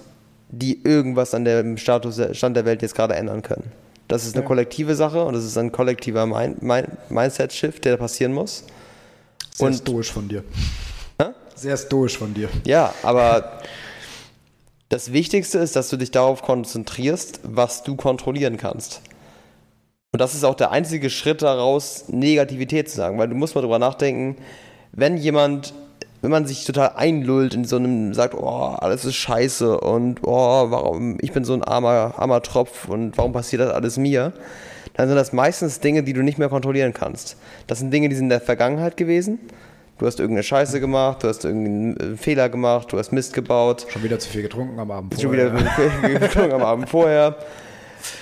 die irgendwas an dem Status, Stand der Welt jetzt gerade ändern können. Das ist eine Ja. kollektive Sache und das ist ein kollektiver Mind, Mind, Mindset-Shift, der passieren muss. sehr und- stoisch von dir. Hä? Sehr stoisch von dir. Ja, aber das Wichtigste ist, dass du dich darauf konzentrierst, was du kontrollieren kannst. Und das ist auch der einzige Schritt daraus, Negativität zu sagen, weil du musst mal drüber nachdenken, wenn jemand, wenn man sich total einlullt in so einem, sagt, oh, alles ist scheiße und oh, warum, ich bin so ein armer, armer Tropf und warum passiert das alles mir, dann sind das meistens Dinge, die du nicht mehr kontrollieren kannst. Das sind Dinge, die sind in der Vergangenheit gewesen. Du hast irgendeine Scheiße gemacht, du hast irgendeinen äh, Fehler gemacht, du hast Mist gebaut, Schon wieder zu viel getrunken am Abend schon wieder getrunken am Abend vorher.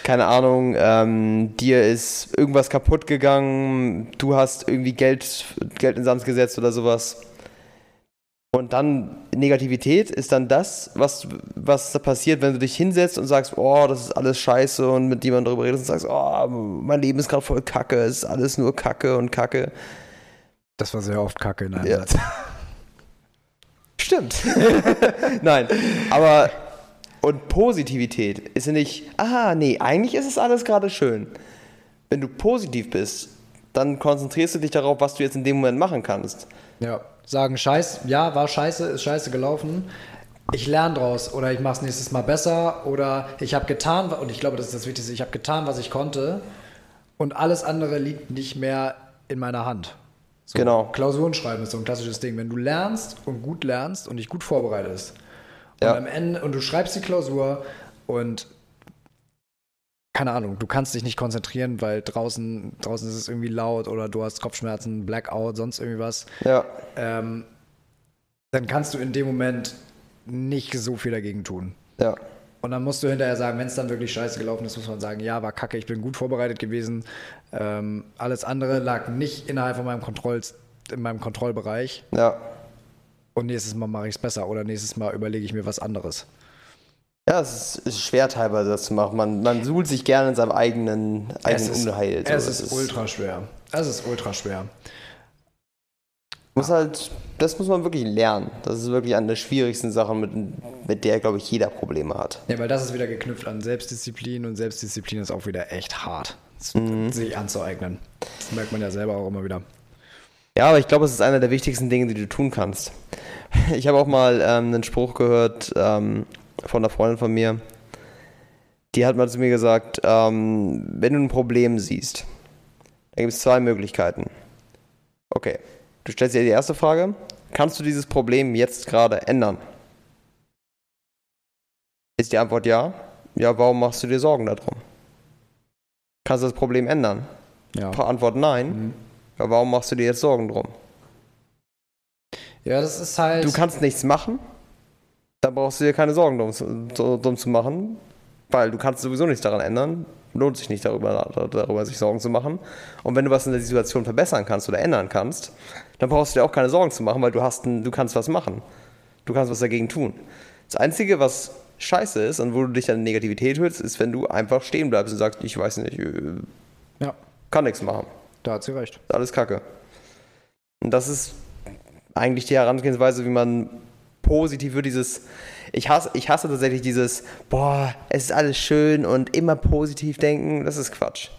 Keine Ahnung, ähm, dir ist irgendwas kaputt gegangen, du hast irgendwie Geld, Geld in Sand gesetzt oder sowas. Und dann Negativität ist dann das, was, was da passiert, wenn du dich hinsetzt und sagst, oh, das ist alles scheiße und mit jemandem darüber redest und sagst, oh, mein Leben ist gerade voll Kacke, es ist alles nur Kacke und Kacke. Das war sehr oft Kacke in einem Ja. Satz. Stimmt. Nein, aber und Positivität ist ja nicht, ah, nee, eigentlich ist es alles gerade schön. Wenn du positiv bist, dann konzentrierst du dich darauf, was du jetzt in dem Moment machen kannst. Ja, sagen Scheiß, ja, war scheiße, ist scheiße gelaufen. Ich lerne draus oder ich mache es nächstes Mal besser oder ich habe getan, und ich glaube, das ist das Wichtigste, ich habe getan, was ich konnte und alles andere liegt nicht mehr in meiner Hand. So, Genau. Klausuren schreiben ist so ein klassisches Ding. Wenn du lernst und gut lernst und dich gut vorbereitest und Ja. am Ende und du schreibst die Klausur und keine Ahnung, du kannst dich nicht konzentrieren, weil draußen, draußen ist es irgendwie laut oder du hast Kopfschmerzen, Blackout, sonst irgendwie was Ja, ähm, dann kannst du in dem Moment nicht so viel dagegen tun. ja. Und dann musst du hinterher sagen, wenn es dann wirklich scheiße gelaufen ist, muss man sagen, ja, war kacke, ich bin gut vorbereitet gewesen. Ähm, alles andere lag nicht innerhalb von meinem Kontroll, in meinem Kontrollbereich. Ja. Und nächstes Mal mache ich es besser oder nächstes Mal überlege ich mir was anderes. Ja, es ist, ist schwer teilweise das zu machen. Man, man suhlt sich gerne in seinem eigenen, eigenen ist, Unheil. So, es ist ultra schwer. Es ist ultra schwer. Muss halt, das muss man wirklich lernen. Das ist wirklich eine der schwierigsten Sachen, mit, mit der, glaube ich, jeder Probleme hat. Ja, weil das ist wieder geknüpft an Selbstdisziplin und Selbstdisziplin ist auch wieder echt hart, sich anzueignen. Das merkt man ja selber auch immer wieder. Ja, aber ich glaube, es ist einer der wichtigsten Dinge, die du tun kannst. Ich habe auch mal ähm, einen Spruch gehört ähm, von einer Freundin von mir. Die hat mal zu mir gesagt, ähm, wenn du ein Problem siehst, dann gibt es zwei Möglichkeiten. Okay, du stellst dir die erste Frage, kannst du dieses Problem jetzt gerade ändern? Ist die Antwort ja? Ja, warum machst du dir Sorgen darum? Kannst du das Problem ändern? Ja. Antwort nein. Ja, warum machst du dir jetzt Sorgen drum? Ja, das ist halt. Du kannst nichts machen, dann brauchst du dir keine Sorgen drum, drum zu machen, weil du kannst sowieso nichts daran ändern. Lohnt sich nicht darüber, darüber sich Sorgen zu machen. Und wenn du was in der Situation verbessern kannst oder ändern kannst, dann brauchst du dir auch keine Sorgen zu machen, weil du hast ein, du kannst was machen. Du kannst was dagegen tun. Das Einzige, was scheiße ist und wo du dich an Negativität hältst, ist, wenn du einfach stehen bleibst und sagst, ich weiß nicht, äh, ja, kann nichts machen. da hat sie recht. Ist alles Kacke. Und das ist eigentlich die Herangehensweise, wie man positiv wird, dieses. Ich hasse, ich hasse tatsächlich dieses, boah, es ist alles schön und immer positiv denken. Das ist Quatsch.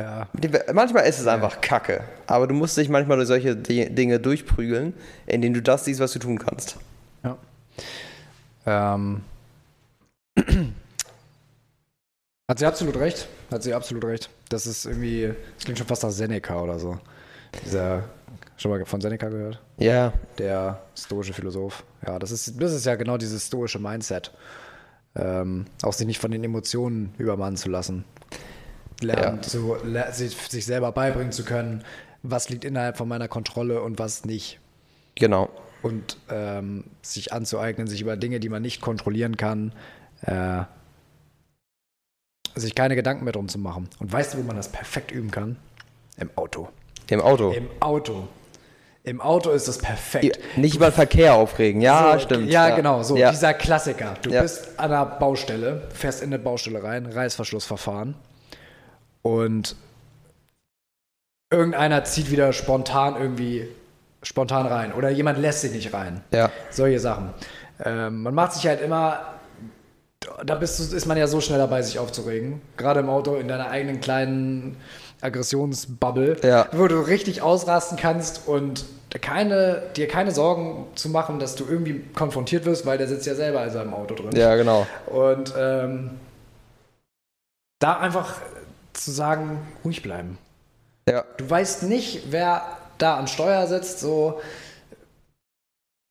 Ja. Manchmal ist es einfach Kacke. Aber du musst dich manchmal durch solche Di- Dinge durchprügeln, indem du das siehst, was du tun kannst. Ja. Ähm. Hat sie absolut recht. Hat sie absolut recht. Das ist irgendwie, das klingt schon fast nach Seneca oder so. Dieser, schon mal von Seneca gehört? Ja. Der stoische Philosoph. Ja, das ist, das ist ja genau dieses stoische Mindset. Ähm, auch sich nicht von den Emotionen übermannen zu lassen. Lernen, Ja. zu, sich, sich selber beibringen zu können, was liegt innerhalb von meiner Kontrolle und was nicht Genau. und ähm, sich anzueignen, sich über Dinge, die man nicht kontrollieren kann, äh, sich keine Gedanken mehr drum zu machen. Und weißt du, wo man das perfekt üben kann? Im Auto. Im Auto. Im Auto. Im Auto ist das perfekt. Nicht über Verkehr aufregen. Ja, so, stimmt. Ja, genau, so Ja. dieser Klassiker. Du Ja. bist an einer Baustelle, fährst in eine Baustelle rein, Reißverschlussverfahren und irgendeiner zieht wieder spontan irgendwie spontan rein oder jemand lässt sich nicht rein. Ja. Solche Sachen. Ähm, man macht sich halt immer, da bist du, ist man ja so schnell dabei, sich aufzuregen. Gerade im Auto, in deiner eigenen kleinen Aggressionsbubble, Ja. wo du richtig ausrasten kannst und keine, dir keine Sorgen zu machen, dass du irgendwie konfrontiert wirst, weil der sitzt ja selber in seinem Auto drin. Ja, genau. Und ähm, da einfach zu sagen, ruhig bleiben. Ja. Du weißt nicht, wer da am Steuer sitzt, so.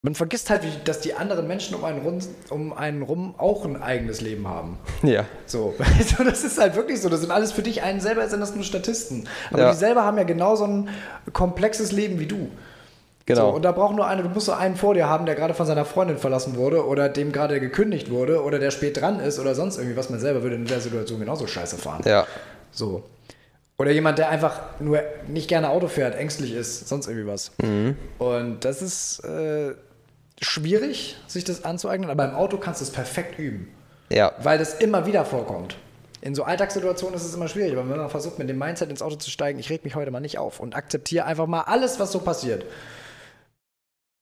Man vergisst halt, dass die anderen Menschen um einen, rum, um einen rum auch ein eigenes Leben haben. Ja. So, also das ist halt wirklich so. Das sind alles für dich einen selber sind das nur Statisten. Aber Ja. die selber haben ja genauso ein komplexes Leben wie du. Genau. So, und da braucht nur einer, du musst so einen vor dir haben, der gerade von seiner Freundin verlassen wurde oder dem gerade gekündigt wurde oder der spät dran ist oder sonst irgendwie was. Man selber würde in der Situation genauso scheiße fahren. ja. So. Oder jemand, der einfach nur nicht gerne Auto fährt, ängstlich ist, sonst irgendwie was. Und das ist äh, schwierig, sich das anzueignen, aber im Auto kannst du es perfekt üben, Ja. weil das immer wieder vorkommt. In so Alltagssituationen ist es immer schwierig, aber wenn man versucht, mit dem Mindset ins Auto zu steigen, ich reg mich heute mal nicht auf und akzeptiere einfach mal alles, was so passiert.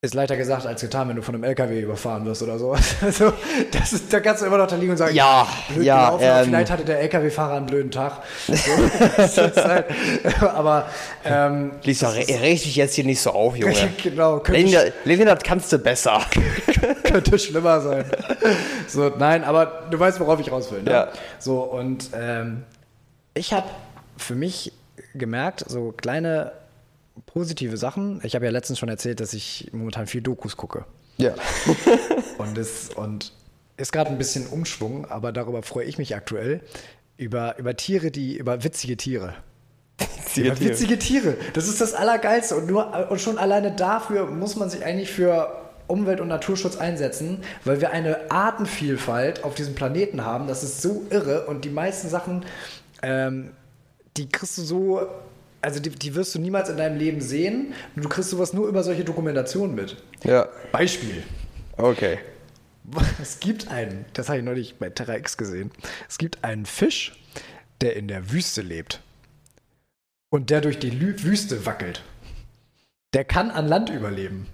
Ist leichter gesagt als getan, wenn du von einem LKW überfahren wirst oder so. Also, das ist, da kannst du immer noch da liegen und sagen, Ja, ja, ähm, vielleicht hatte der LKW-Fahrer einen blöden Tag. So, das halt, aber ähm, Lisa, re- riech dich jetzt hier nicht so auf, Junge. genau, könnte, das kannst du besser. könnte schlimmer sein. So, nein, aber du weißt, worauf ich raus will. Ne? Ja. So, und ähm, ich habe für mich gemerkt, so kleine positive Sachen. Ich habe ja letztens schon erzählt, dass ich momentan viel Dokus gucke. Ja. Und es und ist gerade ein bisschen Umschwung, aber darüber freue ich mich aktuell. Über, über Tiere, die, über witzige Tiere. Über witzige Tiere. Das ist das Allergeilste. Und, nur, und schon alleine dafür muss man sich eigentlich für Umwelt- und Naturschutz einsetzen, weil wir eine Artenvielfalt auf diesem Planeten haben. Das ist so irre und die meisten Sachen, ähm, die kriegst du so, also die, die wirst du niemals in deinem Leben sehen. Du kriegst sowas nur über solche Dokumentationen mit. Ja, Beispiel. okay. Es gibt einen, das habe ich neulich bei Terra X gesehen. Es gibt einen Fisch, der in der Wüste lebt. Und der durch die Lü Wüste wackelt. Der kann an Land überleben.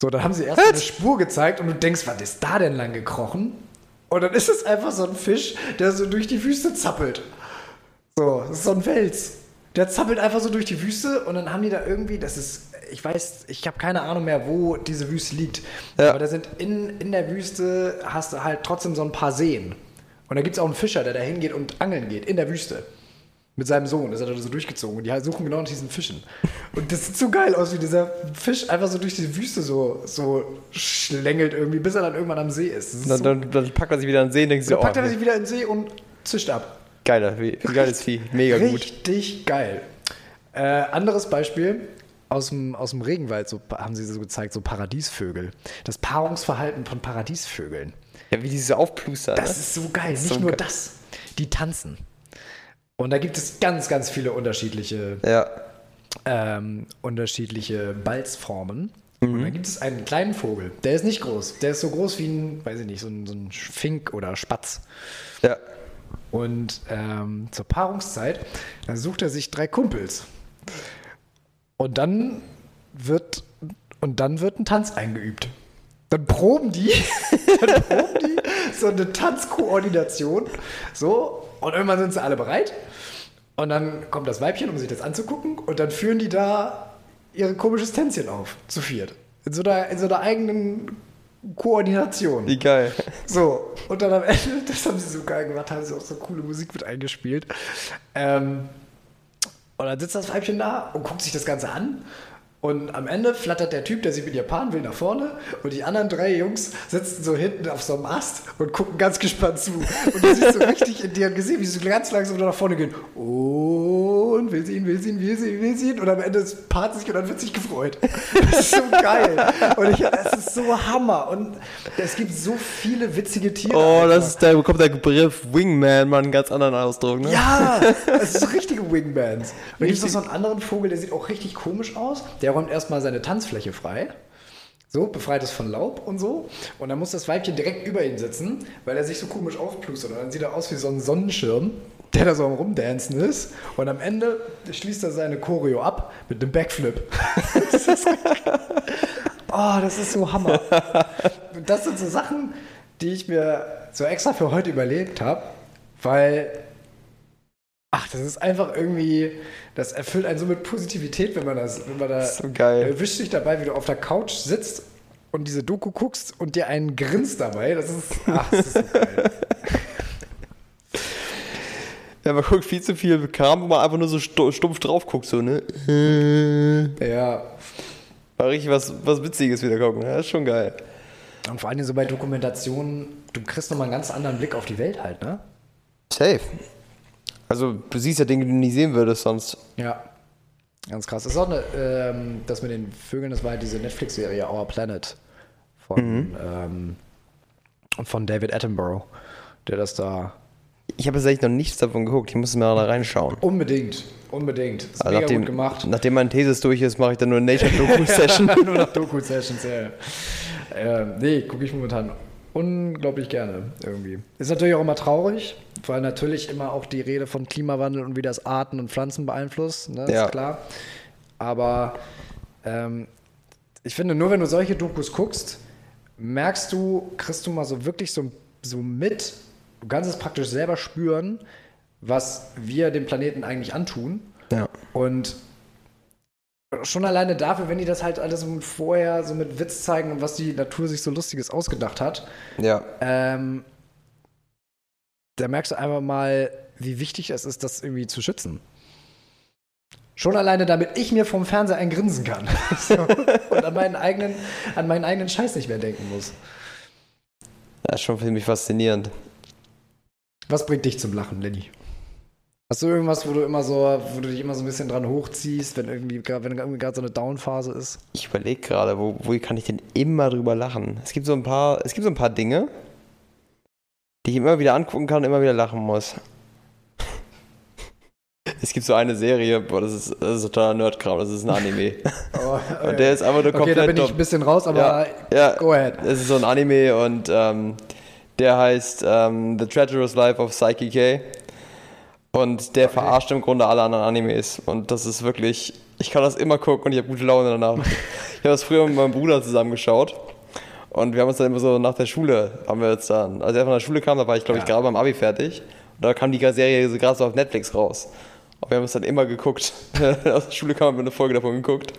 So, dann haben sie erst eine Spur gezeigt und du denkst, was ist da denn lang gekrochen? Und dann ist es einfach so ein Fisch, der so durch die Wüste zappelt. So, das ist so ein Wels. Der zappelt einfach so durch die Wüste und dann haben die da irgendwie, das ist, ich weiß, ich habe keine Ahnung mehr, wo diese Wüste liegt. Ja. Aber da sind in, in der Wüste, hast du halt trotzdem so ein paar Seen. Und da gibt es auch einen Fischer, der da hingeht und angeln geht, in der Wüste. Mit seinem Sohn, das hat er so durchgezogen. Und die suchen genau nach diesen Fischen. Und das sieht so geil aus, wie dieser Fisch einfach so durch die Wüste so, so schlängelt irgendwie, bis er dann irgendwann am See ist. Ist Dann, so, dann, dann packt er sich wieder in den See und denkt sich, dann oh, packt er sich wieder in den See und zischt ab. Geiler, geiles Vieh. Mega gut. Richtig geil. Äh, anderes Beispiel aus dem, aus dem Regenwald, so haben sie so gezeigt, so Paradiesvögel. Das Paarungsverhalten von Paradiesvögeln. Ja, wie die so aufplustern. Das ne? ist so geil. ist Nicht so nur geil. das. Die tanzen. Und da gibt es ganz, ganz viele unterschiedliche, Ja. ähm, unterschiedliche Balzformen. Mhm. Und dann gibt es einen kleinen Vogel. Der ist nicht groß. Der ist so groß wie ein, weiß ich nicht, so ein, so ein Fink oder Spatz. Ja. Und ähm, zur Paarungszeit, da sucht er sich drei Kumpels. Und dann wird, und dann wird ein Tanz eingeübt. Dann proben die, dann proben die so eine Tanzkoordination. So, und irgendwann sind sie alle bereit. Und dann kommt das Weibchen, um sich das anzugucken. Und dann führen die da ihre komisches Tänzchen auf, zu viert. In so einer, in so einer eigenen Koordination. Wie geil. So, und dann am Ende, das haben sie so geil gemacht, haben sie auch so coole Musik mit eingespielt. Ähm, und dann sitzt das Weibchen da und guckt sich das Ganze an. Und am Ende flattert der Typ, der sich mit ihr paaren will, nach vorne. Und die anderen drei Jungs sitzen so hinten auf so einem Ast und gucken ganz gespannt zu. Und du siehst so richtig in deren Gesicht, wie sie so ganz langsam nach vorne gehen. Und will sie ihn, will sie ihn, will sie ihn, will sie ihn. Und am Ende paart sich und dann wird sich gefreut. Das ist so geil. Und ich, das ist so Hammer. Und es gibt so viele witzige Tiere. Oh, einfach. das ist, da bekommt der Begriff Wingman mal einen ganz anderen Ausdruck, ne? Ja, das ist so richtige Wingbands. Und dann gibt es noch so einen anderen Vogel, der sieht auch richtig komisch aus. Der räumt erstmal seine Tanzfläche frei. So, befreit es von Laub und so. Und dann muss das Weibchen direkt über ihn sitzen, weil er sich so komisch aufplustert. Und dann sieht er aus wie so ein Sonnenschirm, der da so am Rumdancen ist. Und am Ende schließt er seine Choreo ab mit einem Backflip. das ist oh, das ist so Hammer. Das sind so Sachen, die ich mir so extra für heute überlegt habe, weil Ach, das ist einfach irgendwie, das erfüllt einen so mit Positivität, wenn man das, wenn man da So geil. erwischt dich dabei, wie du auf der Couch sitzt und diese Doku guckst und dir einen grinst dabei. Das ist, ach, das ist so geil. Ja, man guckt viel zu viel Kram, wo man einfach nur so stu- stumpf drauf guckt, so, ne? ja. Mal richtig was, was Witziges wieder gucken. Ja, ist schon geil. Und vor allem so bei Dokumentationen, du kriegst nochmal einen ganz anderen Blick auf die Welt halt, ne? Safe. Also, du siehst ja Dinge, die du nie sehen würdest sonst. Ja. Ganz krass. Das ist auch eine, ähm, das mit den Vögeln, das war halt diese Netflix-Serie Our Planet von, ähm, von David Attenborough, der das da Ich habe tatsächlich noch nichts davon geguckt. Ich muss mal da reinschauen. unbedingt, unbedingt. Ist Also mega nachdem, gut gemacht. nachdem meine Thesis durch ist, mache ich dann nur eine Nature-Doku-Session. Nur noch Doku-Sessions, ja. Ähm, nee, gucke ich momentan unglaublich gerne irgendwie. Ist natürlich auch immer traurig, weil natürlich immer auch die Rede von Klimawandel und wie das Arten und Pflanzen beeinflusst, ne, Ja. ist klar. Aber ähm, ich finde, nur wenn du solche Dokus guckst, merkst du, kriegst du mal so wirklich so, so mit, du kannst es praktisch selber spüren, was wir dem Planeten eigentlich antun. ja. Und schon alleine dafür, wenn die das halt alles vorher so mit Witz zeigen und was die Natur sich so Lustiges ausgedacht hat, Ja. ähm, da merkst du einfach mal, wie wichtig es ist, das irgendwie zu schützen. Schon alleine, damit ich mir vom Fernseher ein Grinsen kann. so, und an meinen, eigenen, an meinen eigenen Scheiß nicht mehr denken muss. Das ist schon für mich faszinierend. Was bringt dich zum Lachen, Lenny? Hast du irgendwas, wo du immer so, wo du dich immer so ein bisschen dran hochziehst, wenn irgendwie, wenn irgendwie gerade so eine Down-Phase ist? Ich überlege gerade, wo, wo kann ich denn immer drüber lachen? Es gibt so ein paar, es gibt so ein paar Dinge, die ich immer wieder angucken kann und immer wieder lachen muss. Es gibt so eine Serie, boah, das ist, das ist totaler Nerdkram, das ist ein Anime. Oh, Und der ist einfach nur okay, komplett da bin ich ein bisschen raus, aber Ja, ja. go ahead. Es ist so ein Anime und ähm, der heißt ähm, The Treacherous Life of Psyche K. Und der verarscht im Grunde alle anderen Animes. Und das ist wirklich, ich kann das immer gucken und ich habe gute Laune danach. ich habe das früher mit meinem Bruder zusammen geschaut. Und wir haben uns dann immer so nach der Schule, haben wir jetzt dann, als er von der Schule kam, da war ich glaube ich Ja. gerade beim Abi fertig. Und da kam die Serie so gerade so auf Netflix raus. Und wir haben es dann immer geguckt. Aus der Schule kam, haben wir eine Folge davon geguckt.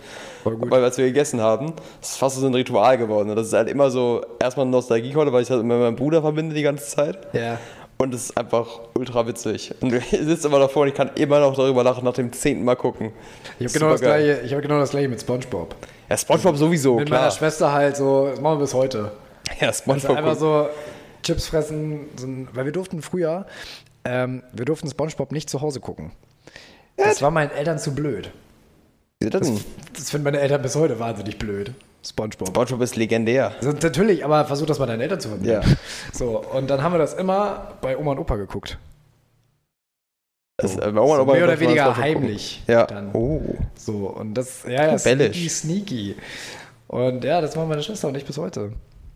Weil als wir gegessen haben, das ist fast so ein Ritual geworden. Und das ist halt immer so, erstmal eine Nostalgie heute, weil ich das halt mit meinem Bruder verbinde die ganze Zeit. Ja. Und es ist einfach ultra witzig. Und ich sitze immer davor und ich kann immer noch darüber lachen, nach dem zehnten Mal gucken. Ich habe genau, das gleiche- ich hab genau das gleiche mit Spongebob. Ja, Spongebob sowieso, mit klar. meiner Schwester halt so, das machen wir bis heute. Ja, Also Spongebob. einfach so Chips fressen, so ein, weil wir durften früher, ähm, wir durften Spongebob nicht zu Hause gucken. Das war meinen Eltern zu blöd. Das? Das finden meine Eltern bis heute wahnsinnig blöd. Spongebob. Spongebob ist legendär. Also, natürlich, aber versuch das mal deinen Eltern zu vermitteln. Ja. So, und dann haben wir das immer bei Oma und Opa geguckt. Das, So. äh, bei Oma und So Opa mehr oder weniger heimlich. Ja. Dann. Oh. So, und das, ja, ja, sneaky, sneaky. Und ja, das machen meine Schwester und ich bis heute.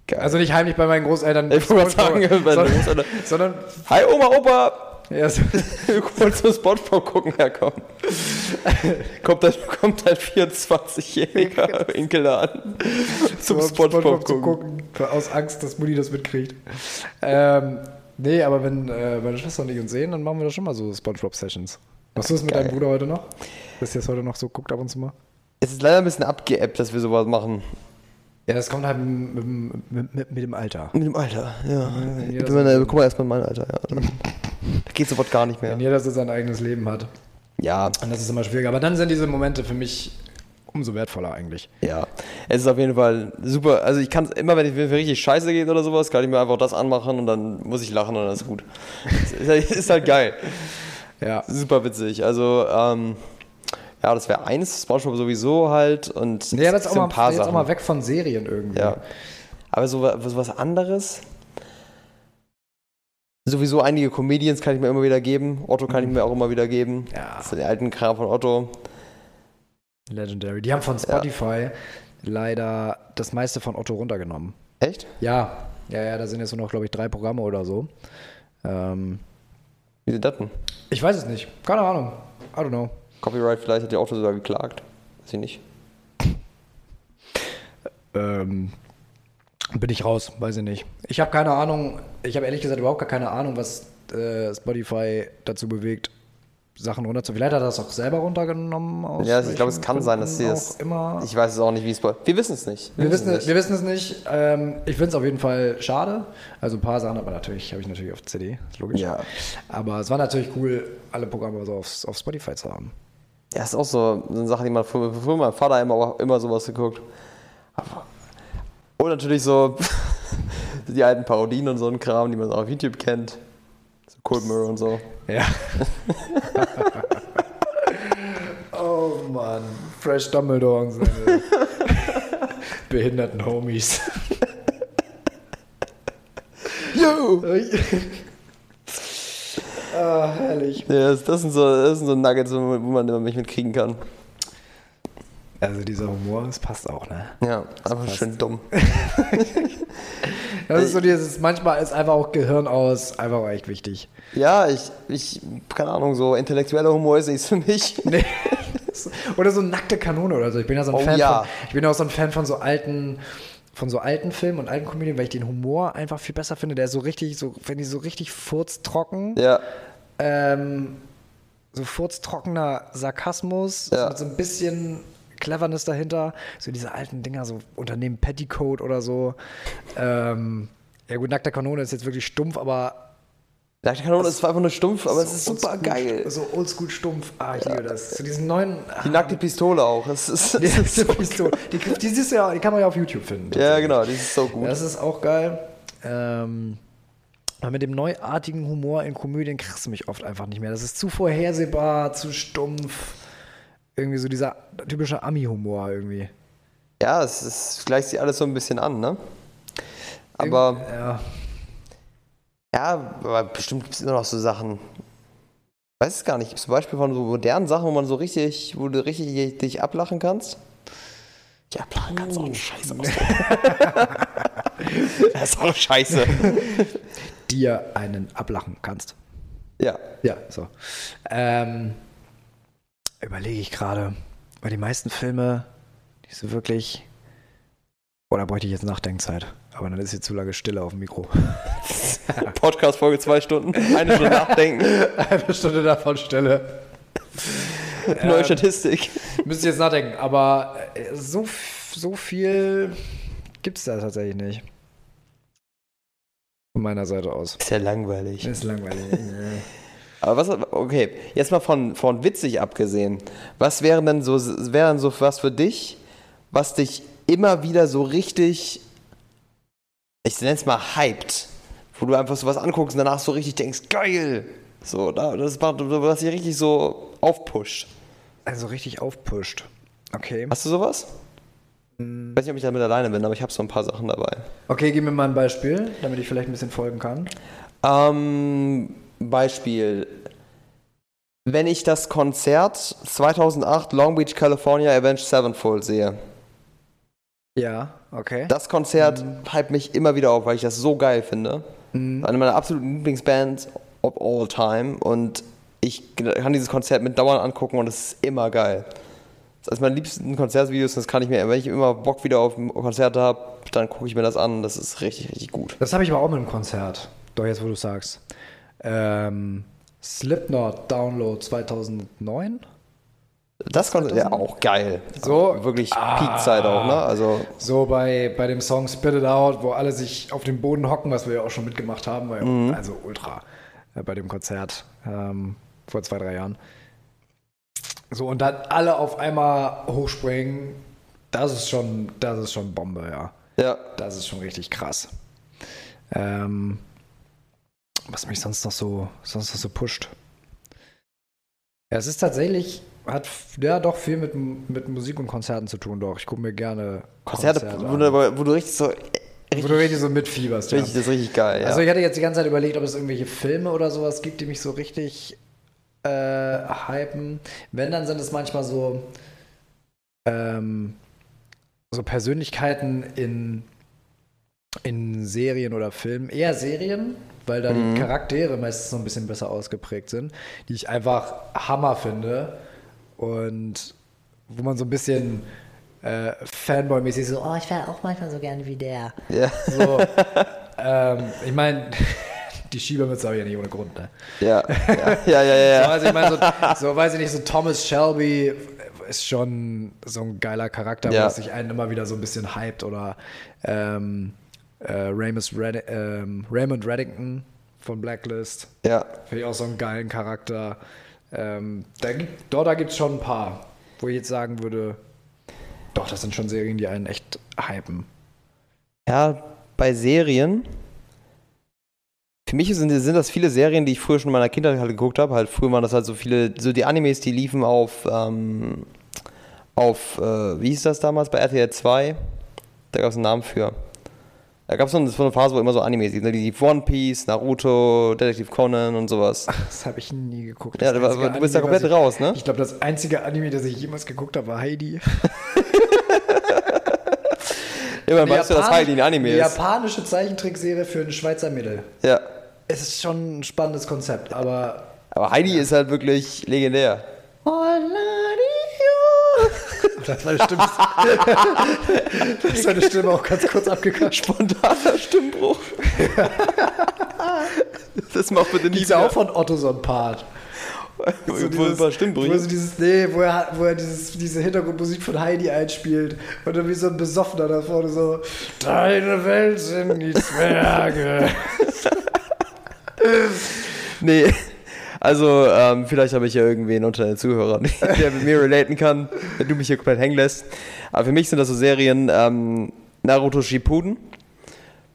Geil. Also nicht heimlich bei meinen Großeltern, Ich wollte sagen, bei den sondern, Großeltern. sondern Hi Oma, Opa! Ja, so, wollen zum Spongebob gucken herkommen. kommt ein, kommt ein 24-jähriger Enkel da an. Zum um Spongebob zu gucken. gucken. Aus Angst, dass Mutti das mitkriegt. Ähm, nee, aber wenn äh, meine Schwester und ich uns sehen, dann machen wir das schon mal so Spongebob-Sessions. Machst du das mit Geil. deinem Bruder heute noch? Dass ihr das heute noch so guckt ab und zu mal? Es ist leider ein bisschen abgeappt, dass wir sowas machen. Ja, das kommt halt mit, mit, mit, mit, dem Alter. Mit dem Alter, ja. jeder Ich so- bin meine, guck mal erstmal mein Alter, ja. Da geht sofort gar nicht mehr. Wenn jeder so sein eigenes Leben hat. Ja, Und das ist immer schwieriger. Aber dann sind diese Momente für mich umso wertvoller eigentlich. ja. Es ist auf jeden Fall super. Also ich kann es immer, wenn es mir richtig scheiße geht oder sowas, kann ich mir einfach das anmachen und dann muss ich lachen und dann ist gut. ist, halt, ist halt geil. Ja. Super witzig. Also, ähm, ja, das wäre eins, Spongebob sowieso halt und aber jetzt es auch, sind mal, jetzt auch mal weg von Serien irgendwie. Ja. Aber so, so was anderes. Sowieso einige Comedians kann ich mir immer wieder geben. Otto kann ich mir auch immer wieder geben. Ja. Das sind die alten Kram von Otto. Legendary. Die haben von Spotify leider das meiste von Otto runtergenommen. Echt? Ja. Ja, ja, da sind jetzt nur noch, glaube ich, drei Programme oder so. Ähm, Wie sind das denn? ich weiß es nicht. Keine Ahnung. I don't know. Copyright vielleicht hat die Otto sogar geklagt. Weiß ich nicht. Ähm, bin ich raus, weiß ich nicht. Ich habe keine Ahnung, ich habe ehrlich gesagt überhaupt gar keine Ahnung, was äh, Spotify dazu bewegt, Sachen runterzunehmen. Vielleicht hat er das auch selber runtergenommen. Aus Ja, ich glaube, es kann sein, dass sie immer. Ich weiß es auch nicht, wie es. Wir wissen es nicht. wir, wissen, es es- wir wissen es nicht. Ähm, ich finde es auf jeden Fall schade. Also ein paar Sachen, aber natürlich habe ich natürlich auf CD, ist logisch. Ja. Aber es war natürlich cool, alle Programme so auf, auf Spotify zu haben. Ja, ist auch so, eine Sache, die man früher, früher mein Vater immer, immer sowas geguckt. Aber, und natürlich so die alten Parodien und so ein Kram, die man auch auf YouTube kennt. So Cold Mirror und so. Ja. oh Mann, Fresh Dumbledore und seine behinderten Homies. Yo! ah, herrlich. Ja, das, das, sind so, das sind so Nuggets, wo man, wo man immer mich mitkriegen kann. Also dieser Humor, das passt auch, ne? Ja, einfach schön dumm. Das ist so dieses, manchmal ist einfach auch Gehirn aus, einfach auch echt wichtig. Ja, ich, ich, keine Ahnung, so intellektueller Humor ist nichts für mich. Nee. oder so nackte Kanone oder so. Ich bin ja so ein Oh Fan ja. von, ich bin auch so ein Fan von so alten, von so alten Filmen und alten Komödien, weil ich den Humor einfach viel besser finde. Der ist so richtig, so, wenn die so richtig furztrocken, Ja, ähm, so furztrockener Sarkasmus, Ja. mit so ein bisschen Cleverness dahinter. So diese alten Dinger, so Unternehmen Petticoat oder so. Ähm, ja gut, nackte Kanone ist jetzt wirklich stumpf, aber Nackte Kanone ist zwar einfach nur stumpf, aber es ist so super geil. So oldschool stumpf. Ah, ich liebe das. Zu diesen neuen. Die nackte Pistole auch. Das ist, Die, ist so, Pistole. die, die, siehst du ja, die kann man ja auf YouTube finden. ja, genau, die ist so gut. Das ist auch geil. Ähm, Aber mit dem neuartigen Humor in Komödien kriegst du mich oft einfach nicht mehr. Das ist zu vorhersehbar, zu stumpf. Irgendwie so dieser typische Ami-Humor irgendwie. Ja, es ist, gleicht sich alles so ein bisschen an, ne? Aber, Ja. ja, aber bestimmt gibt es immer noch so Sachen. Ich weiß es gar nicht. Gibt es Beispiel von so modernen Sachen, wo man so richtig, wo du richtig dich ablachen kannst? Ja, ablachen kannst auch ein Scheiße Das ist auch scheiße. Dir einen ablachen kannst. ja. Ja, so. Ähm, überlege ich gerade, weil die meisten Filme, die so wirklich. Oder bräuchte ich jetzt Nachdenkzeit? Aber dann ist hier zu lange Stille auf dem Mikro. Podcast-Folge zwei Stunden, eine Stunde nachdenken, Eine Stunde davon Stille. neue Statistik. Müsste jetzt nachdenken, aber äh, so, so viel gibt es da tatsächlich nicht. Von meiner Seite aus. Ist ja langweilig. Ist langweilig. Aber was, okay, jetzt mal von, von witzig abgesehen. Was wären denn so, wäre denn so was für dich, was dich immer wieder so richtig, ich nenne es mal hyped, wo du einfach so was anguckst und danach so richtig denkst, geil. So, da- das macht, was dich richtig so aufpusht. also richtig aufpusht. Okay. Hast du sowas? Ich weiß nicht, ob ich damit alleine bin, aber ich habe so ein paar Sachen dabei. Okay, gib mir mal ein Beispiel, damit ich vielleicht ein bisschen folgen kann. Ähm, Beispiel. Wenn ich das Konzert 2008 Long Beach, California Avenged Sevenfold sehe. Ja, okay. Das Konzert hype mich immer wieder auf, weil ich das so geil finde. Eine meiner absoluten Lieblingsbands of all time. Und ich kann dieses Konzert mit Dauern angucken und es ist immer geil. Das ist eines meiner liebsten Konzertvideos und das kann ich mir, wenn ich immer Bock wieder auf Konzerte habe, dann gucke ich mir das an. Das ist richtig, richtig gut. Das habe ich aber auch mit einem Konzert. Doch jetzt, wo du sagst. Ähm, Slipknot Download 2009. Das Konzert, ja, auch geil. So, Wirklich Peakzeit auch, ne? Also, So bei, bei dem Song Spit It Out, wo alle sich auf den Boden hocken, was wir ja auch schon mitgemacht haben, war ja also ultra äh, bei dem Konzert ähm, vor zwei, drei Jahren. So, und dann alle auf einmal hochspringen, das ist schon, das ist schon Bombe, ja. ja. Das ist schon richtig krass. Ähm, was mich sonst noch so, sonst noch so pusht. Ja, es ist tatsächlich, hat ja doch viel mit, mit Musik und Konzerten zu tun, doch. Ich gucke mir gerne Konzerte, Konzerte wo, an. du, wo du richtig so. Wo du richtig so mitfieberst, ja. Richtig, das ist richtig geil, ja. Also ich hatte jetzt die ganze Zeit überlegt, ob es irgendwelche Filme oder sowas gibt, die mich so richtig äh, hypen. Wenn, dann sind es manchmal so, ähm, so Persönlichkeiten in, in Serien oder Filmen. Eher Serien, weil da die Charaktere meistens so ein bisschen besser ausgeprägt sind, die ich einfach Hammer finde und wo man so ein bisschen äh, Fanboy-mäßig so, oh, ich wäre auch manchmal so gerne wie der. ja. So, ähm, ich meine, die Schiebermütze habe ich ja nicht ohne Grund, ne? Ja, ja, ja, ja, ja. So, also ich meine, so, so weiß ich nicht, so Thomas Shelby ist schon so ein geiler Charakter, Ja. wo es sich einen immer wieder so ein bisschen hypt oder ähm, äh, Ramus Red ähm, Raymond Reddington von Blacklist. ja. Finde ich auch so einen geilen Charakter. Ähm, da gibt, doch, da gibt es schon ein paar, wo ich jetzt sagen würde, doch, das sind schon Serien, die einen echt hypen. Ja, bei Serien. Für mich sind, sind das viele Serien, die ich früher schon in meiner Kindheit halt geguckt habe. Halt früher waren das halt so viele, so die Animes, die liefen auf, ähm, auf, äh, wie hieß das damals bei RTL 2? Da gab es einen Namen für. Da gab es so eine, Phase, wo immer so Animes liefen. ne? Die One Piece, Naruto, Detective Conan und sowas. Das habe ich nie geguckt. Ja, Das du, einzige du bist da Anime, komplett ich, raus, ne? Ich glaube, das einzige Anime, das ich jemals geguckt habe, war Heidi. Immer weißt du, dass Heidi ein Anime ist. japanische Zeichentrickserie für ein Schweizer Mädel. Ja. Es ist schon ein spannendes Konzept, aber. Aber Heidi ist halt wirklich legendär. Das war Stimme. das war eine Stimme auch ganz kurz abgekackt. Spontaner Stimmbruch. das macht bitte nicht ist ja auch von Otto so ein Part. Wo So dieses- Wo so dieses, nee, wo er, wo er dieses, diese Hintergrundmusik von Heidi einspielt und dann wie so ein Besoffener da vorne so, deine Welt sind die Zwerge. Nee, also ähm, vielleicht habe ich ja irgendwen unter den Zuhörern, der mit mir relaten kann, wenn du mich hier komplett hängen lässt. Aber für mich sind das so Serien ähm, Naruto Shippuden.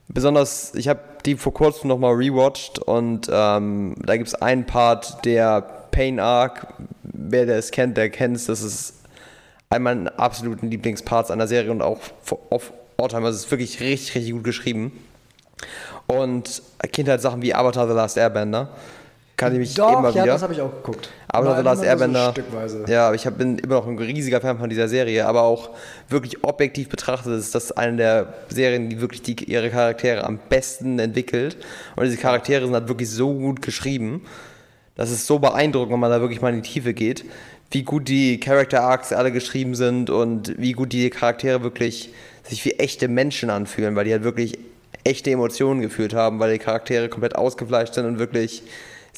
Besonders, ich habe die vor kurzem nochmal rewatcht und ähm, da gibt es einen Part, der Pain Arc, wer der es kennt, der kennt es, das ist einer meiner absoluten Lieblingsparts einer Serie und auch auf Alltime, also es ist wirklich richtig, richtig gut geschrieben. Und Kindheitssachen wie Avatar The Last Airbender kann ich mich Doch, immer ja, wieder. das habe ich auch geguckt. Aber The Last so Airbender. stückweise. ja, ich hab, bin immer noch ein riesiger Fan von dieser Serie, aber auch wirklich objektiv betrachtet ist das eine der Serien, die wirklich die, ihre Charaktere am besten entwickelt. Und diese Charaktere sind halt wirklich so gut geschrieben. Das ist so beeindruckend, wenn man da wirklich mal in die Tiefe geht, wie gut die Character Arcs alle geschrieben sind und wie gut die Charaktere wirklich sich wie echte Menschen anfühlen, weil die halt wirklich echte Emotionen gefühlt haben, weil die Charaktere komplett ausgefleischt sind und wirklich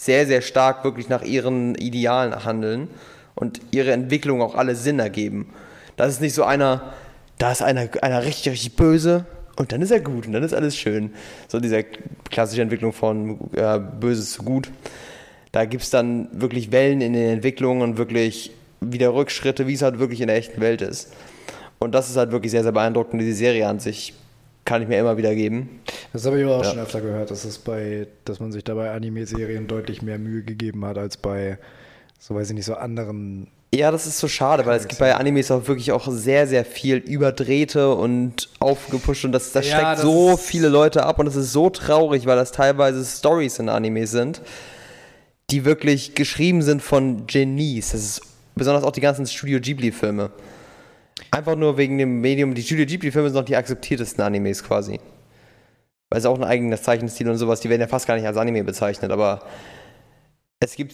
sehr, sehr stark wirklich nach ihren Idealen handeln und ihre Entwicklung auch alle Sinn ergeben. Das ist nicht so einer, da ist einer, einer richtig, richtig böse und dann ist er gut und dann ist alles schön. So diese klassische Entwicklung von äh, Böses zu Gut. Da gibt es dann wirklich Wellen in den Entwicklungen und wirklich wieder Rückschritte, wie es halt wirklich in der echten Welt ist. Und das ist halt wirklich sehr, sehr beeindruckend. Diese Serie an sich kann ich mir immer wieder geben. Das habe ich aber auch Ja. schon öfter gehört, dass, es bei, dass man sich dabei Anime-Serien deutlich mehr Mühe gegeben hat als bei, so weiß ich nicht, so anderen. Ja, das ist so schade, weil es gibt bei Animes auch wirklich auch sehr, sehr viel überdrehte und aufgepusht und das, das Ja, schreckt das so viele Leute ab und es ist so traurig, weil das teilweise Stories in Animes sind, die wirklich geschrieben sind von Genies. Das ist besonders auch die ganzen Studio Ghibli-Filme. Einfach nur wegen dem Medium, die Studio Ghibli-Filme sind noch die akzeptiertesten Animes quasi. Weil es auch ein eigenes Zeichenstil und sowas, die werden ja fast gar nicht als Anime bezeichnet, aber es gibt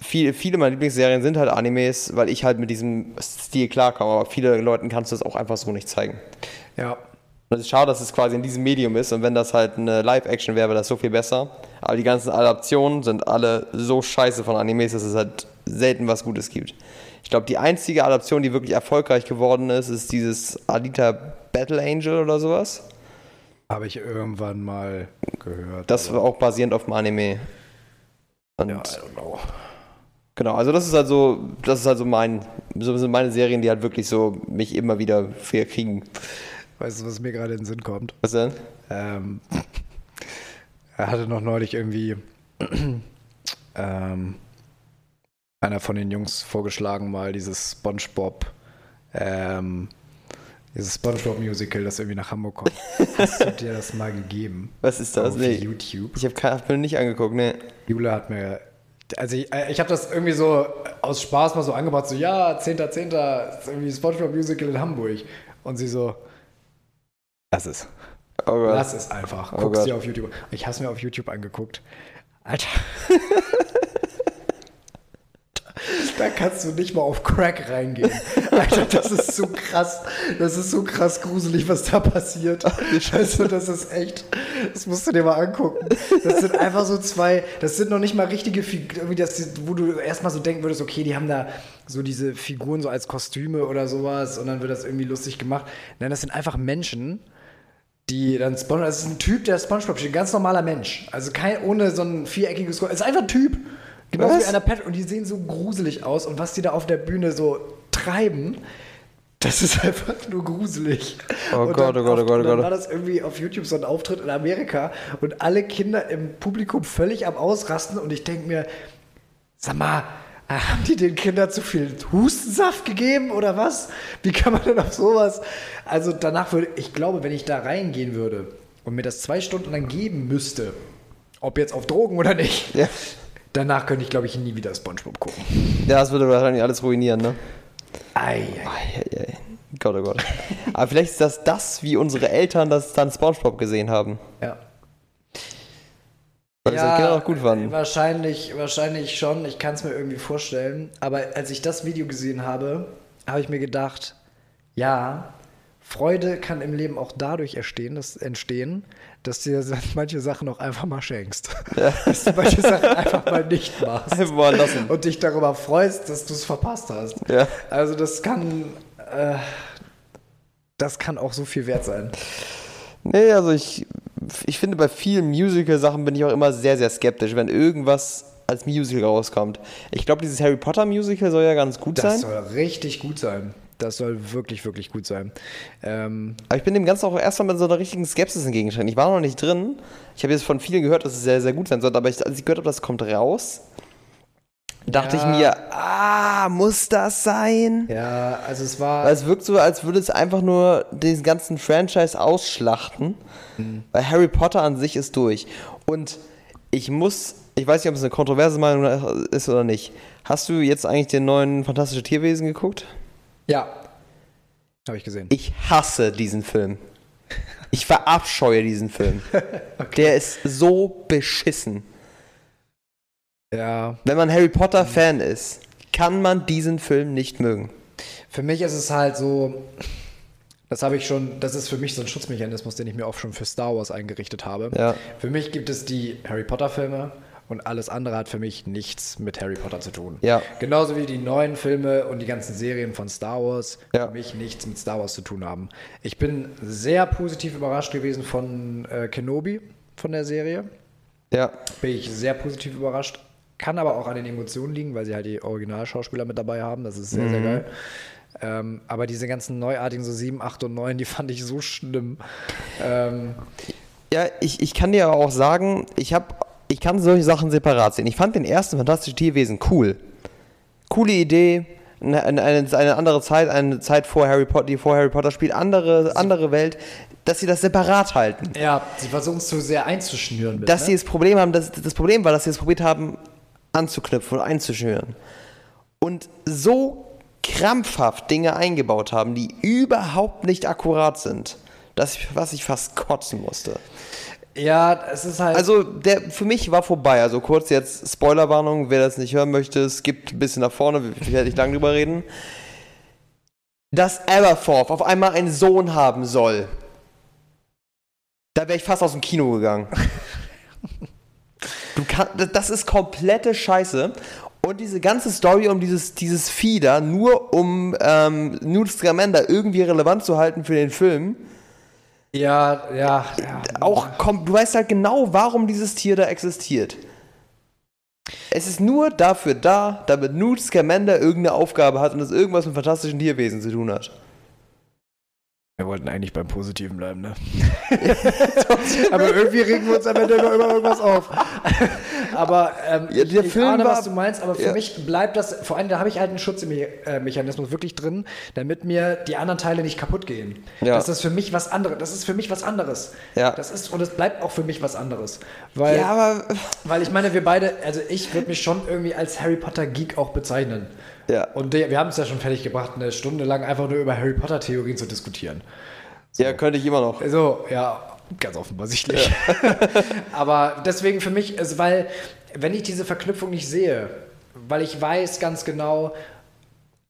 viel, viele meiner Lieblingsserien sind halt Animes, weil ich halt mit diesem Stil klarkomme, aber viele Leuten kannst du es auch einfach so nicht zeigen. Ja, Und es ist schade, dass es quasi in diesem Medium ist und wenn das halt eine Live-Action wäre, wäre das so viel besser. Aber die ganzen Adaptionen sind alle so scheiße von Animes, dass es halt selten was Gutes gibt. Ich glaube, die einzige Adaption, die wirklich erfolgreich geworden ist, ist dieses Alita Battle Angel oder sowas. habe ich irgendwann mal gehört. Das war auch basierend auf dem Anime. Und ja, I don't know. Genau, also das ist halt so, das ist halt so mein, so sind meine Serien, die halt wirklich so mich immer wieder viel kriegen. Weißt du, was mir gerade in den Sinn kommt? Was denn? Ähm, er hatte noch neulich irgendwie ähm, einer von den Jungs vorgeschlagen, mal dieses SpongeBob, ähm, dieses SpongeBob Musical, das irgendwie nach Hamburg kommt. Hast du dir das mal gegeben? Was ist das? Auf Nee. YouTube. Ich habe hab mir nicht angeguckt, ne. Jule hat mir, also ich, äh, ich habe das irgendwie so aus Spaß mal so angebracht, so ja, 10.10. ist irgendwie SpongeBob Musical in Hamburg. Und sie so, lass es. Oh Gott. Lass es einfach. Oh Guck's Gott. dir auf YouTube. Ich habe es mir auf YouTube angeguckt. Alter. da kannst du nicht mal auf Crack reingehen. Alter, das ist so krass. Das ist so krass gruselig, was da passiert. Also, das ist echt. Das musst du dir mal angucken. Das sind einfach so zwei. Das sind noch nicht mal richtige Figuren, wo du erstmal so denken würdest, okay, die haben da so diese Figuren so als Kostüme oder sowas und dann wird das irgendwie lustig gemacht. Nein, das sind einfach Menschen die dann SpongeBob, das ist ein Typ, der SpongeBob steht, ein ganz normaler Mensch. Also kein, ohne so ein viereckiges, es ist einfach ein Typ. Genauso Was? wie einer Pet und die sehen so gruselig aus und was die da auf der Bühne so treiben, das ist einfach nur gruselig. Oh Und Gott, oh Gott, oh Gott, oh und Dann Gott. war das irgendwie auf YouTube so ein Auftritt in Amerika und alle Kinder im Publikum völlig am Ausrasten und ich denke mir, sag mal, haben die den Kindern zu viel Hustensaft gegeben oder was? Wie kann man denn auf sowas? Also danach würde, ich glaube, wenn ich da reingehen würde und mir das zwei Stunden lang geben müsste, ob jetzt auf Drogen oder nicht, Ja. Danach könnte ich, glaube ich, nie wieder SpongeBob gucken. Ja, das würde wahrscheinlich alles ruinieren, ne? Ei, ei. Eieiei. Gott, oh Gott. Aber vielleicht ist das das, wie unsere Eltern das dann Spongebob gesehen haben. Ja. Weil ja, das Kinder auch gut fanden. Wahrscheinlich, wahrscheinlich schon. Ich kann es mir irgendwie vorstellen. Aber als ich das Video gesehen habe, habe ich mir gedacht, ja, Freude kann im Leben auch dadurch entstehen, dass, entstehen, dass du dir manche Sachen auch einfach mal schenkst. Dass du manche Sachen einfach mal nicht machst. Einfach mal lassen. Und dich darüber freust, dass du es verpasst hast. Ja. Also das kann, äh, das kann auch so viel wert sein. Nee, also ich, ich finde, bei vielen Musical-Sachen bin ich auch immer sehr, sehr skeptisch, wenn irgendwas als Musical rauskommt. Ich glaube, dieses Harry Potter Musical soll ja ganz gut Das sein. soll richtig gut sein. Das soll wirklich, wirklich gut sein. Ähm, Aber ich bin dem Ganzen auch erstmal mit so einer richtigen Skepsis entgegengestellt. Ich war noch nicht drin. Ich habe jetzt von vielen gehört, dass es sehr, sehr gut sein soll. Aber ich, als ich gehört habe, das kommt raus, dachte Ja. ich mir, ah, muss das sein? ja, also es war. Weil es wirkt so, als würde es einfach nur diesen ganzen Franchise ausschlachten. Weil Harry Potter an sich ist durch. Und ich muss, ich weiß nicht, ob es eine kontroverse Meinung ist oder nicht. Hast du jetzt eigentlich den neuen Fantastische Tierwesen geguckt? Ja. Habe ich gesehen. Ich hasse diesen Film. Ich verabscheue diesen Film. Der ist so beschissen. Ja. Wenn man Harry Potter Fan ist, kann man diesen Film nicht mögen. Für mich ist es halt so, das habe ich schon, das ist für mich so ein Schutzmechanismus, den ich mir auch schon für Star Wars eingerichtet habe. Ja. Für mich gibt es die Harry Potter Filme und alles andere hat für mich nichts mit Harry Potter zu tun. Ja. Genauso wie die neuen Filme und die ganzen Serien von Star Wars Ja. für mich nichts mit Star Wars zu tun haben. Ich bin sehr positiv überrascht gewesen von äh, Kenobi, von der Serie. Ja. Bin ich sehr positiv überrascht. Kann aber auch an den Emotionen liegen, weil sie halt die Originalschauspieler mit dabei haben. Das ist sehr, Mhm. sehr geil. Ähm, aber diese ganzen neuartigen, so 7, 8 und 9, die fand ich so schlimm. Ähm, Ja, ich, ich kann dir auch sagen, ich, hab, ich kann solche Sachen separat sehen. Ich fand den ersten Fantastische Tierwesen cool. Coole Idee, eine, eine, eine andere Zeit, eine Zeit vor Harry Potter, die vor Harry Potter spielt, andere, andere Welt, dass sie das separat halten. ja, sie versuchen es zu sehr einzuschnüren. Mit, dass ne? sie das Problem haben, das, das Problem war, dass sie es probiert haben, anzuknüpfen und einzuschnüren. Und so krampfhaft Dinge eingebaut haben, die überhaupt nicht akkurat sind, dass ich, was ich fast kotzen musste. Ja, es ist halt. Also, der für mich war vorbei. Also kurz jetzt Spoilerwarnung, wer das nicht hören möchte, es gibt ein bisschen nach vorne, ich werde nicht lang drüber reden. Dass Aberforth auf einmal einen Sohn haben soll. Da wäre ich fast aus dem Kino gegangen. Du kann, das ist komplette Scheiße. Und diese ganze Story um dieses, dieses Vieh da, nur um ähm, Newt Scamander irgendwie relevant zu halten für den Film, ja, ja, auch komm, du weißt halt genau, warum dieses Tier da existiert. Es ist nur dafür da, damit Newt Scamander irgendeine Aufgabe hat und es irgendwas mit fantastischen Tierwesen zu tun hat. Wir wollten eigentlich beim Positiven bleiben, ne? aber irgendwie regen wir uns am Ende immer über irgendwas auf. aber ähm, Ja, der ich Film ahne, war- was du meinst, aber für ja. mich bleibt das, vor allem da habe ich halt einen Schutzmechanismus wirklich drin, damit mir die anderen Teile nicht kaputt gehen. Ja. Das ist für mich was anderes. Das ist für mich was anderes. Ja. Das ist, und es bleibt auch für mich was anderes. Weil, Ja, aber. weil ich meine, wir beide, also ich würde mich schon irgendwie als Harry Potter Geek auch bezeichnen. Ja. Und wir haben es ja schon fertig gebracht, eine Stunde lang einfach nur über Harry Potter Theorien zu diskutieren. Ja, könnte ich immer noch. So, ja, ganz offensichtlich. Aber deswegen für mich ist, weil, wenn ich diese Verknüpfung nicht sehe, weil ich weiß ganz genau,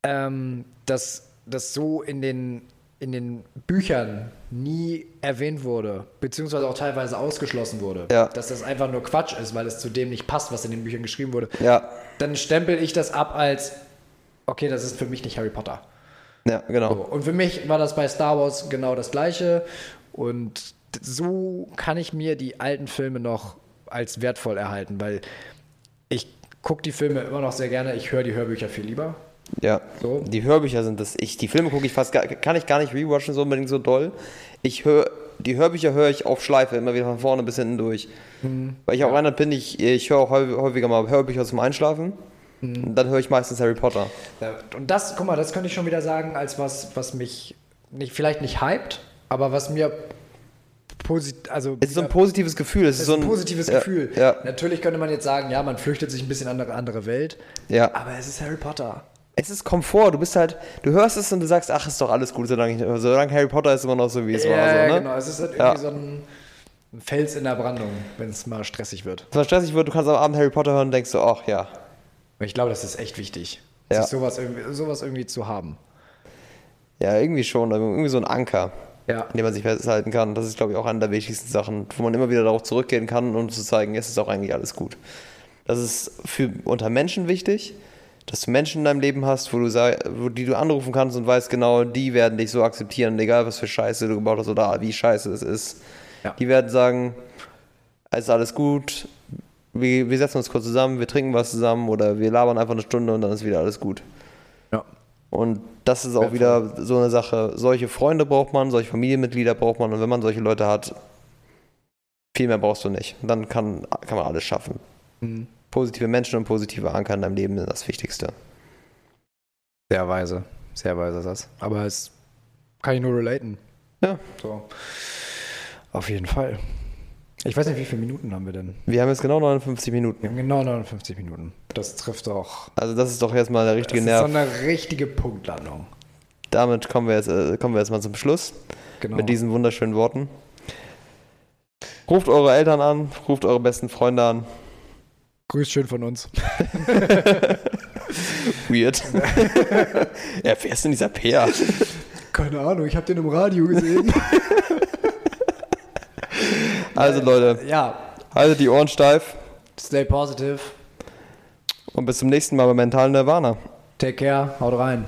ähm, dass das so in den, in den Büchern nie erwähnt wurde, beziehungsweise auch teilweise ausgeschlossen wurde, Ja. dass das einfach nur Quatsch ist, weil es zu dem nicht passt, was in den Büchern geschrieben wurde, Ja. dann stempel ich das ab als, okay, das ist für mich nicht Harry Potter. Ja, genau. So, Und für mich war das bei Star Wars genau das Gleiche. Und so kann ich mir die alten Filme noch als wertvoll erhalten, weil ich gucke die Filme immer noch sehr gerne. Ich höre die Hörbücher viel lieber. Ja. So. Die Hörbücher sind das. Ich, die Filme gucke ich fast gar, kann ich gar nicht rewatchen so unbedingt so doll. Ich höre die Hörbücher höre ich auf Schleife immer wieder von vorne bis hinten durch. Weil ich auch einer bin, ich, ich höre auch häufig- häufiger mal Hörbücher zum Einschlafen. Dann höre ich meistens Harry Potter. Und das, guck mal, das könnte ich schon wieder sagen, als was, was mich nicht, vielleicht nicht hypt, aber was mir positiv, also Es ist so ein positives Gefühl. Es es ist so ein positives ja, Gefühl. Ja, Natürlich könnte man jetzt sagen, ja, man flüchtet sich ein bisschen in eine andere Welt, ja. aber es ist Harry Potter. Es ist Komfort. Du bist halt, du hörst es und du sagst, ach, ist doch alles gut, solange, solange Harry Potter ist immer noch so, wie es Ja, war. So, ja, ne? genau. Es ist halt irgendwie so ein, ein Fels in der Brandung, wenn es mal stressig wird. Wenn es stressig wird, du kannst am Abend Harry Potter hören und denkst so, ach ja. Und ich glaube, das ist echt wichtig, Ja. sich sowas irgendwie, sowas irgendwie zu haben. Ja, irgendwie schon. also Irgendwie so ein Anker, Ja. an dem man sich festhalten kann. Das ist, glaube ich, auch eine der wichtigsten Sachen, wo man immer wieder darauf zurückgehen kann, um zu zeigen, es ist auch eigentlich alles gut. Das ist für unter Menschen wichtig, dass du Menschen in deinem Leben hast, wo du wo, die du anrufen kannst und weißt genau, die werden dich so akzeptieren, egal was für Scheiße du gebaut hast oder wie scheiße es ist. Ja. Die werden sagen, es ist alles gut, wir, wir setzen uns kurz zusammen, wir trinken was zusammen oder wir labern einfach eine Stunde und dann ist wieder alles gut. ja. Und das ist auch wieder so eine Sache. Solche Freunde braucht man, solche Familienmitglieder braucht man. Und wenn man solche Leute hat, viel mehr brauchst du nicht. Dann kann, kann man alles schaffen. Mhm. Positive Menschen und positive Anker in deinem Leben sind das Wichtigste. Sehr weise. Sehr weise das. Aber es kann ich nur relaten. Ja. So. Auf jeden Fall. Ich weiß nicht, wie viele Minuten haben wir denn? Wir haben jetzt genau 59 Minuten. Wir haben genau 59 Minuten. Das trifft doch. Also das ist doch jetzt mal der Das richtige ist Nerv. so eine richtige Punktlandung. Damit kommen wir, jetzt, äh, kommen wir jetzt mal zum Schluss Genau. mit diesen wunderschönen Worten. Ruft eure Eltern an, ruft eure besten Freunde an. Grüß schön von uns. Weird. ja, wer ist denn dieser Peer? Keine Ahnung, ich habe den im Radio gesehen. Also Leute, ja, haltet die Ohren steif stay positive. und bis zum nächsten Mal bei Mental Nirvana. Take care, haut rein.